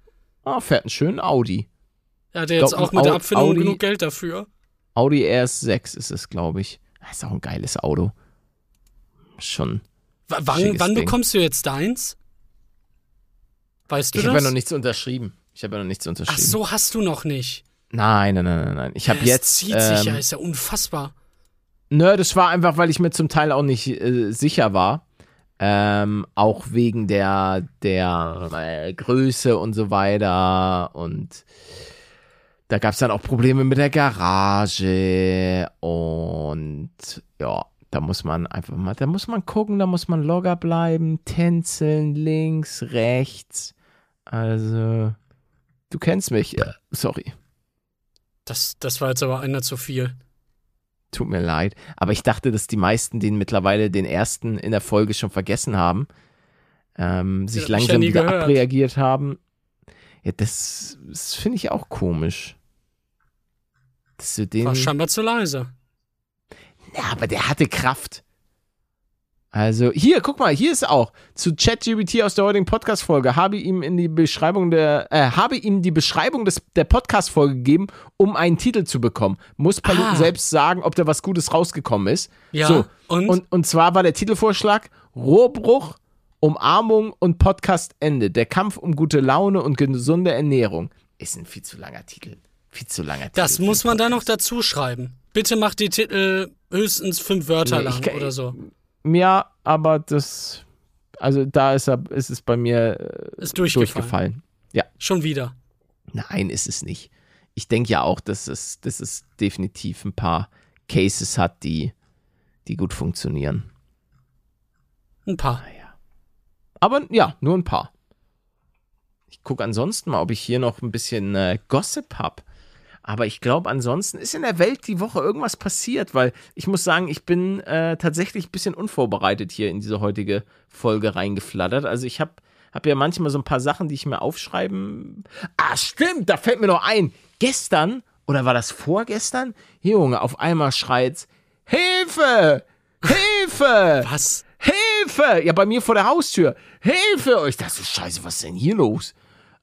Ah, fährt einen schönen Audi. Er hat ja jetzt Glaub, auch mit der Abfindung Audi- genug Geld dafür. Audi RS6 ist es, glaube ich. Das ist auch ein geiles Auto. Schon. W wann wann bekommst du jetzt deins? Weißt du Ich das? habe ja noch nichts unterschrieben. Ich habe ja noch nichts Ach unterschrieben. so, hast du noch nicht. Nein, nein, nein, nein, nein. Ich habe Das jetzt. zieht sich ja, ähm, ist ja unfassbar. Nö, das war einfach, weil ich mir zum Teil auch nicht äh, sicher war. Ähm, auch wegen der, der äh, Größe und so weiter. Und da gab es dann auch Probleme mit der Garage. Und ja, da muss man einfach mal, da muss man gucken, da muss man locker bleiben, tänzeln, links, rechts. Also, du kennst mich. Äh, sorry. Das, das war jetzt aber einer zu viel. Tut mir leid. Aber ich dachte, dass die meisten den mittlerweile den ersten in der Folge schon vergessen haben. Ähm, sich ja langsam nie wieder gehört. abreagiert haben. Ja, das, das finde ich auch komisch. Dass du den. War scheinbar zu leise. Ja, aber der hatte Kraft. Also hier, guck mal, hier ist auch zu ChatGPT aus der heutigen Podcast-Folge. Habe ihm in die Beschreibung der, äh, habe ihm die Beschreibung des, der Podcast-Folge gegeben, um einen Titel zu bekommen. Muss Paluten Ah. selbst sagen, ob da was Gutes rausgekommen ist. Ja, so, und? und? Und zwar war der Titelvorschlag Rohrbruch, Umarmung und Podcast-Ende. Der Kampf um gute Laune und gesunde Ernährung. Ist ein viel zu langer Titel. Viel zu langer Titel. Das muss man da noch dazu schreiben. Bitte macht die Titel höchstens fünf Wörter Nee, lang kann- oder so. Ja, aber das, also da ist, er, ist es bei mir äh, Ist durchgefallen. durchgefallen. Ja, Schon wieder. nein, ist es nicht. Ich denke ja auch, dass es, dass es definitiv ein paar Cases hat, die, die gut funktionieren. Ein paar. Aber ja, nur ein paar. Ich gucke ansonsten mal, ob ich hier noch ein bisschen äh, Gossip habe. Aber ich glaube, ansonsten ist in der Welt die Woche irgendwas passiert, weil ich muss sagen, ich bin äh, tatsächlich ein bisschen unvorbereitet hier in diese heutige Folge reingeflattert. Also ich habe hab ja manchmal so ein paar Sachen, die ich mir aufschreiben. Ah, stimmt, da fällt mir noch ein. Gestern, oder war das vorgestern? Junge, auf einmal schreit's, Hilfe! Hilfe! Was? Hilfe! Ja, bei mir vor der Haustür. Hilfe! Und ich dachte so, scheiße, was ist denn hier los?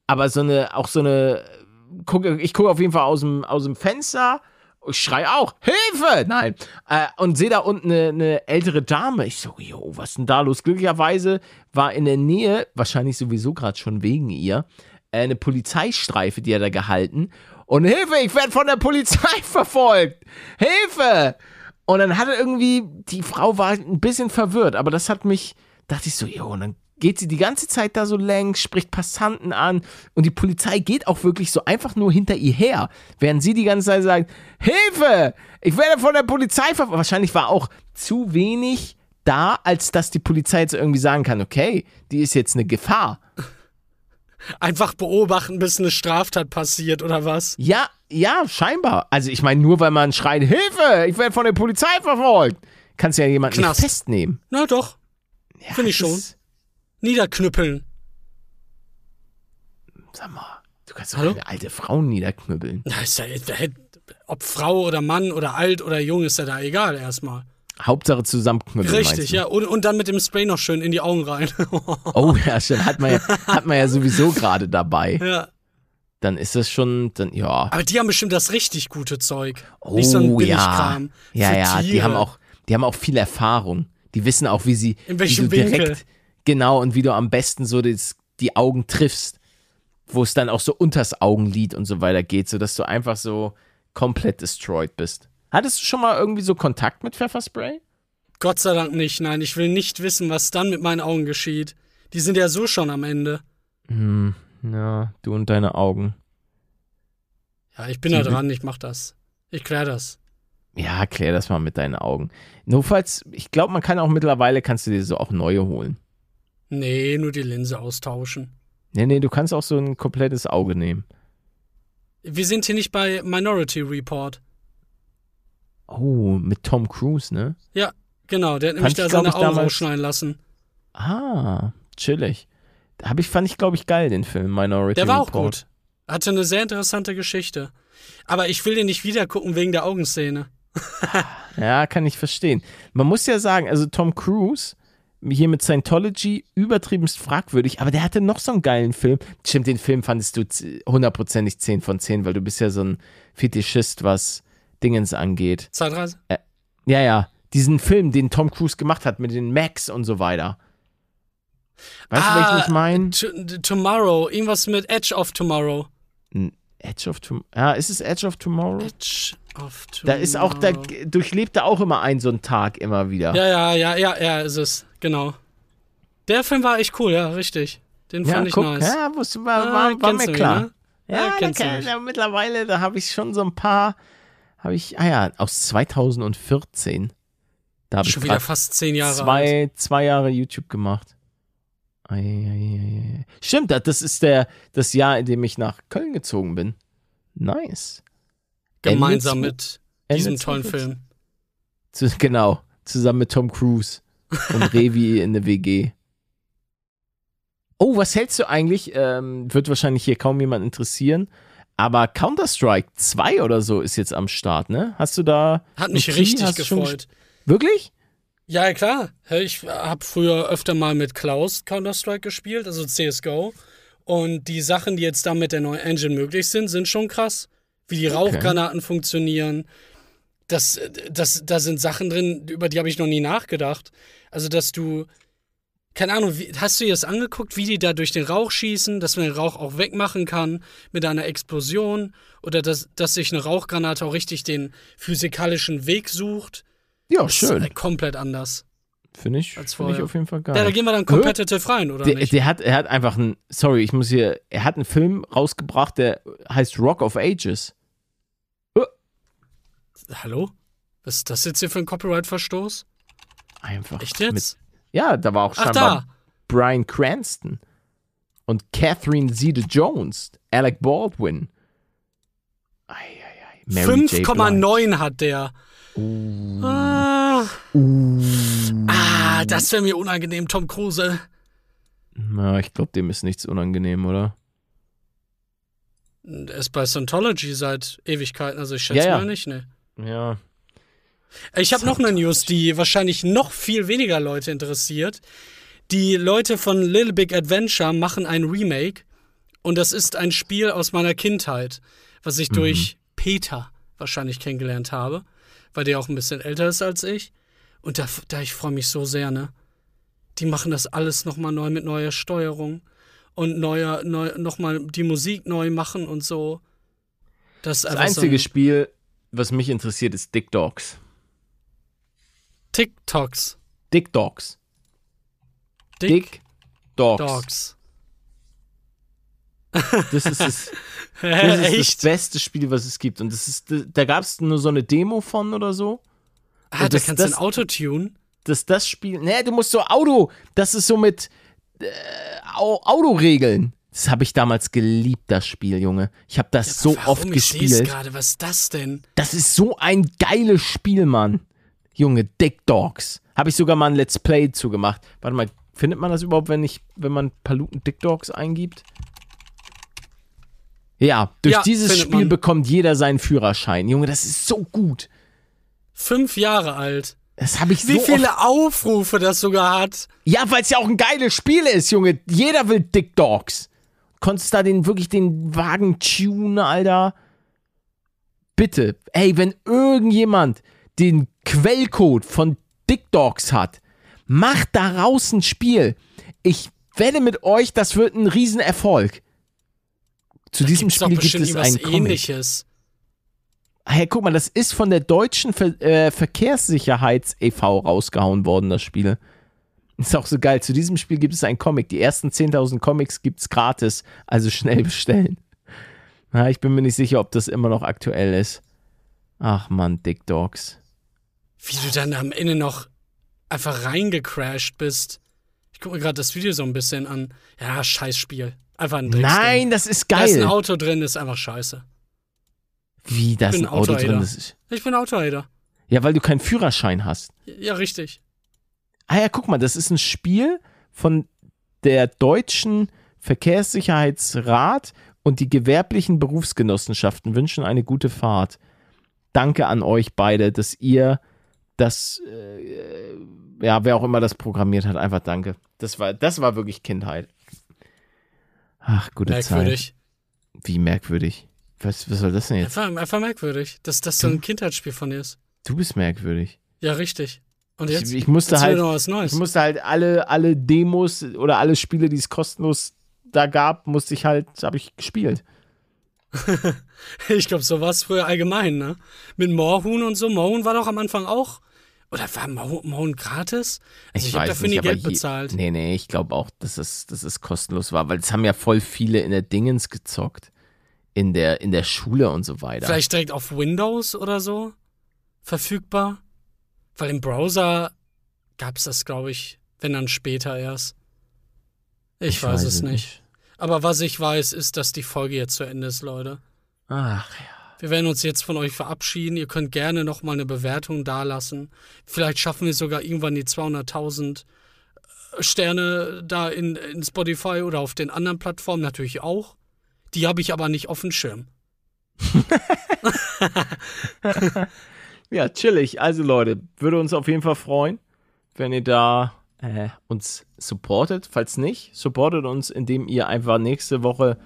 Aber so eine, auch so eine, guck, ich gucke auf jeden Fall aus dem, aus dem Fenster. Ich schrei auch, Hilfe! Nein. Äh, und sehe da unten eine, eine ältere Dame. Ich so, jo, was ist denn da los? Glücklicherweise war in der Nähe, wahrscheinlich sowieso gerade schon wegen ihr, äh, eine Polizeistreife, die er gehalten. Und Hilfe, ich werde von der Polizei verfolgt. Hilfe! Und dann hat er irgendwie, die Frau war ein bisschen verwirrt, aber das hat mich, dachte ich so, jo, und dann geht sie die ganze Zeit da so längs, spricht Passanten an und die Polizei geht auch wirklich so einfach nur hinter ihr her, während sie die ganze Zeit sagt, Hilfe, ich werde von der Polizei verfolgt. Wahrscheinlich war auch zu wenig da, als dass die Polizei jetzt irgendwie sagen kann, okay, die ist jetzt eine Gefahr. Einfach beobachten, bis eine Straftat passiert oder was? Ja, ja, scheinbar. Also ich meine, nur weil man schreit, Hilfe, ich werde von der Polizei verfolgt, kannst du ja jemanden Knast. nicht festnehmen. Na doch. Ja, Finde ich schon. ist- Niederknüppeln. Sag mal, du kannst doch Hallo? keine alte Frau niederknüppeln. Na, ist ja, ob Frau oder Mann oder alt oder jung, ist ja da egal erstmal. Hauptsache zusammenknüppeln. Richtig, ja. Und, und dann mit dem Spray noch schön in die Augen rein. Oh ja, stimmt. Hat man ja, hat man ja sowieso gerade dabei. ja. Dann ist das schon, dann, ja. Aber die haben bestimmt das richtig gute Zeug. Oh Nicht so ein ja. Billigkram. Ja, für ja, die haben auch, die haben auch viel Erfahrung. Die wissen auch, wie sie, In welchem wie du direkt, Winkel. Genau, und wie du am besten so das, die Augen triffst, wo es dann auch so unters Augenlid und so weiter geht, sodass du einfach so komplett destroyed bist. Hattest du schon mal irgendwie so Kontakt mit Pfefferspray? Gott sei Dank nicht. Nein, ich will nicht wissen, was dann mit meinen Augen geschieht. Die sind ja so schon am Ende. Hm, ja, du und deine Augen. Ja, ich bin da dran, ich mach das. Ich klär das. Ja, klär das mal mit deinen Augen. Notfalls, ich glaube, man kann auch mittlerweile, kannst du dir so auch neue holen. Nee, nur die Linse austauschen. Nee, nee, du kannst auch so ein komplettes Auge nehmen. Wir sind hier nicht bei Minority Report. Oh, mit Tom Cruise, ne? Ja, genau, der hat nämlich da seine Augen rausschneiden lassen. Ah, chillig. Hab ich, fand ich, glaube ich, geil, den Film Minority Der war auch Report. gut. Hatte eine sehr interessante Geschichte. Aber ich will den nicht wieder gucken wegen der Augenszene. Ja, kann ich verstehen. Man muss ja sagen, also Tom Cruise, hier mit Scientology, übertriebenst fragwürdig, aber der hatte noch so einen geilen Film. Stimmt, den Film fandest du hundertprozentig 10 von 10, weil du bist ja so ein Fetischist, was Dingens angeht. Zeitreise? Ja, ja, diesen Film, den Tom Cruise gemacht hat mit den Macs und so weiter. Weißt du, welchen ich meine? Tomorrow, irgendwas mit Edge of Tomorrow. Edge of Tomorrow. Ja, ist es Edge of Tomorrow? Edge of Tomorrow. Da ist auch, da durchlebt er auch immer einen so einen Tag immer wieder. Ja, ja, ja, ja, ja, ist es. Genau. Der Film war echt cool, ja, richtig. Den fand ich guck, nice. ja, wusste, war, Ah, war, mir klar. ihn, ne? Ja, Ja, da kennst du kann, mich. ja, mittlerweile, da habe ich schon so ein paar, habe ich, ah ja, aus 2014. Da habe ich Schon wieder fast zehn Jahre alt. zwei, zwei Jahre YouTube gemacht. Stimmt, das- ist der, das Jahr, in dem ich nach Köln gezogen bin. Nice. Gemeinsam Ende mit diesem tollen 2014. Film. Genau, zusammen mit Tom Cruise und Revi in der WG. Oh, was hältst du eigentlich? Ähm, wird wahrscheinlich hier kaum jemand interessieren. Aber Counter-Strike 2 oder so ist jetzt am Start, ne? Hast du da. Hat mich richtig gefreut. Wirklich? Ja, klar. Ich habe früher öfter mal mit Klaus Counter-Strike gespielt, also CSGO. Und die Sachen, die jetzt da mit der neuen Engine möglich sind, sind schon krass. Wie die Rauchgranaten funktionieren. Das, das, da sind Sachen drin, über die habe ich noch nie nachgedacht. Also, dass du, keine Ahnung, wie, hast du dir das angeguckt, wie die da durch den Rauch schießen, dass man den Rauch auch wegmachen kann mit einer Explosion oder dass, dass sich eine Rauchgranate auch richtig den physikalischen Weg sucht? Ja, Das schön. ist komplett anders. Finde ich, find ich auf jeden Fall geil. Ja, da gehen wir dann competitive rein, oder der, nicht? der hat, er hat einfach einen, sorry, ich muss hier, er hat einen Film rausgebracht, der heißt Rock of Ages. Hallo? Was ist das jetzt hier für ein Copyright-Verstoß? Einfach. Echt Mit, jetzt? ja, da war auch Ach, scheinbar da. Brian Cranston und Catherine Zeta-Jones, Alec Baldwin. Ei, ei, ei. Mary J. Blige. 5,9 hat der. Ah, Uh. ah, das wäre mir unangenehm, Tom Cruise. Na, ich glaube, dem ist nichts unangenehm, oder? Er ist bei Scientology seit Ewigkeiten, also ich schätze Ja, ja. mal nicht, ne. Ja. Ich habe noch eine News, die wahrscheinlich noch viel weniger Leute interessiert. Die Leute von Little Big Adventure machen ein Remake und das ist ein Spiel aus meiner Kindheit, was ich durch Peter wahrscheinlich kennengelernt habe, weil der auch ein bisschen älter ist als ich. Und da, da ich freue mich so sehr, ne? Die machen das alles nochmal neu mit neuer Steuerung und neuer, neu, nochmal die Musik neu machen und so. Das Das einzige so ein Spiel, was mich interessiert, ist Dick Dogs. TikToks. Dick Dogs. Dick, Dick Dogs. Dogs. Das ist das, das, ist das beste Spiel, was es gibt. Und das ist, da gab es nur so eine Demo von oder so. Ah, da das- kannst du ein das- Auto tunen. dass das Spiel, nee, du musst so Auto, das ist so mit äh, Au- Autoregeln. Das habe ich damals geliebt, das Spiel, Junge. Ich habe das so Warum? oft Ich gespielt. gerade. Was ist das denn? Das ist so ein geiles Spiel, Mann. Junge, Dick Dogs. Habe ich sogar mal ein Let's Play zugemacht. Warte mal, findet man das überhaupt, wenn ich, wenn man Paluten Dick Dogs eingibt? Ja, durch Ja, dieses Spiel man. bekommt jeder seinen Führerschein. Junge, das ist so gut. Fünf Jahre alt. Das habe ich Wie so viele Aufrufe das sogar hat. Ja, weil es ja auch ein geiles Spiel ist, Junge. Jeder will Dick Dogs. Konntest da den wirklich den Wagen tunen, Alter? Bitte, ey, wenn irgendjemand den Quellcode von Dick Dogs hat, macht daraus ein Spiel. Ich wette mit euch, das wird ein Riesenerfolg. Zu diesem Gibt's doch Spiel gibt es einen Comic. ähnliches. Hey, guck mal, das ist von der deutschen Ver äh, Verkehrssicherheits e.V. rausgehauen worden, das Spiel. Ist auch so geil. Zu diesem Spiel gibt es einen Comic. Die ersten 10.000 Comics gibt's gratis. Also schnell bestellen. Ja, ich bin mir nicht sicher, ob das immer noch aktuell ist. Ach man, Dick Dogs. Wie du dann am Ende noch einfach reingecrashed bist. Ich guck mir gerade das Video so ein bisschen an. Ja, scheiß Spiel. Einfach ein Drecksding. Nein, das ist Da ist ein geil. Auto drin, ist einfach scheiße. Wie, da ist ein Auto drin. Das ist Ich bin Autohater. ja, weil du keinen Führerschein hast. Ja, richtig. Ah ja, guck mal, das ist ein Spiel von der deutschen Verkehrssicherheitsrat und die gewerblichen Berufsgenossenschaften wünschen eine gute Fahrt. Danke an euch beide, dass ihr das, äh, ja, wer auch immer das programmiert hat, einfach danke. Das war, das war wirklich Kindheit. Ach, gute Zeit. Merkwürdig. Wie merkwürdig. Was, was soll das denn jetzt? Einfach, einfach merkwürdig, dass das so ein Kindheitsspiel von dir ist. Du bist merkwürdig. Ja, richtig. Und jetzt? Ich, ich musste halt. Ich musste halt alle, alle Demos oder alle Spiele, die es kostenlos da gab, musste ich halt, habe ich gespielt. Ich glaube, so war es früher allgemein, ne? Mit Moorhuhn und so. Moorhuhn war doch am Anfang auch. Oder war Moorhuhn gratis? Also ich, habe dafür nie aber Geld je- bezahlt. Nee, nee, ich glaube auch, dass es, dass es kostenlos war, weil es haben ja voll viele in der Dingens gezockt. In der, in der Schule und so weiter. Vielleicht direkt auf Windows oder so verfügbar. Weil im Browser gab es das, glaube ich, wenn dann später erst. Ich, weiß, es nicht. Aber was ich weiß, ist, dass die Folge jetzt zu Ende ist, Leute. Ach ja. Wir werden uns jetzt von euch verabschieden. Ihr könnt gerne noch mal eine Bewertung dalassen. Vielleicht schaffen wir sogar irgendwann die 200.000 Sterne da in, in Spotify oder auf den anderen Plattformen natürlich auch. Die habe ich aber nicht auf dem Schirm. Ja, chillig. Also Leute, würde uns auf jeden Fall freuen. wenn ihr da äh, uns supportet. Falls nicht, supportet uns, indem ihr einfach nächste Woche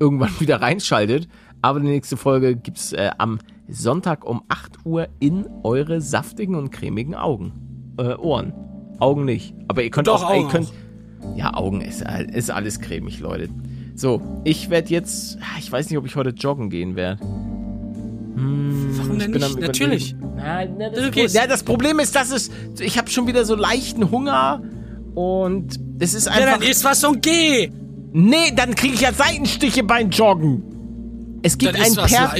irgendwann wieder reinschaltet. Aber die nächste Folge gibt es äh, am Sonntag um 8 Uhr in eure saftigen und cremigen Augen. Äh, Ohren. Augen nicht. Aber ihr könnt Doch, auch, Augen ihr könnt, Ja, Augen ist, ist alles cremig, Leute. So, ich werde jetzt. Ich weiß nicht, ob ich heute joggen gehen werde. Hm, Warum denn nicht? Natürlich. Na, na, das, gehst- ja, das Problem ist, dass es. Ich habe schon wieder so leichten Hunger und es ist Ja, einfach. dann isst was und geh. nee, dann kriege ich ja Seitenstiche beim Joggen. Es gibt, ein, per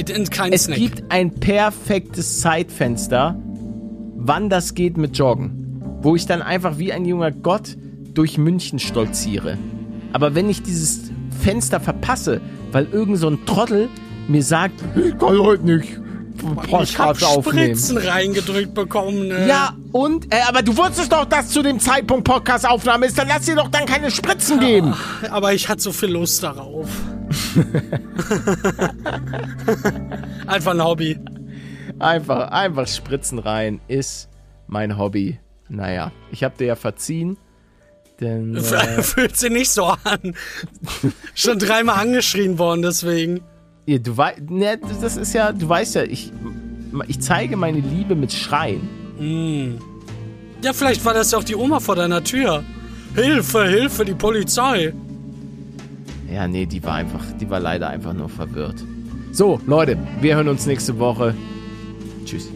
es Snack. gibt ein perfektes Zeitfenster, wann das geht mit Joggen. Wo ich dann einfach wie ein junger Gott durch München stolziere. Aber wenn ich dieses Fenster verpasse, weil irgend so ein Trottel mir sagt, ich kann heute nicht ich hab Podcast aufnehmen. Spritzen reingedrückt bekommen. Ne? Ja, und? Äh, aber du wusstest doch, dass zu dem Zeitpunkt Podcast-Aufnahme ist. Dann lass dir doch dann keine Spritzen geben. Aber ich hatte so viel Lust darauf. Einfach ein Hobby. Einfach, einfach Spritzen rein ist mein Hobby. Naja, ich hab dir ja verziehen. Denn, äh, Fühlt sich nicht so an. Schon dreimal angeschrien worden, deswegen. ja, du weißt, ne, das ist ja, du weißt ja, ich, ich zeige meine Liebe mit Schreien. Ja, vielleicht war das ja auch die Oma vor deiner Tür. Hilfe, Hilfe, die Polizei. Ja, nee, die war einfach, die war leider einfach nur verwirrt. So, Leute, wir hören uns nächste Woche. Tschüss.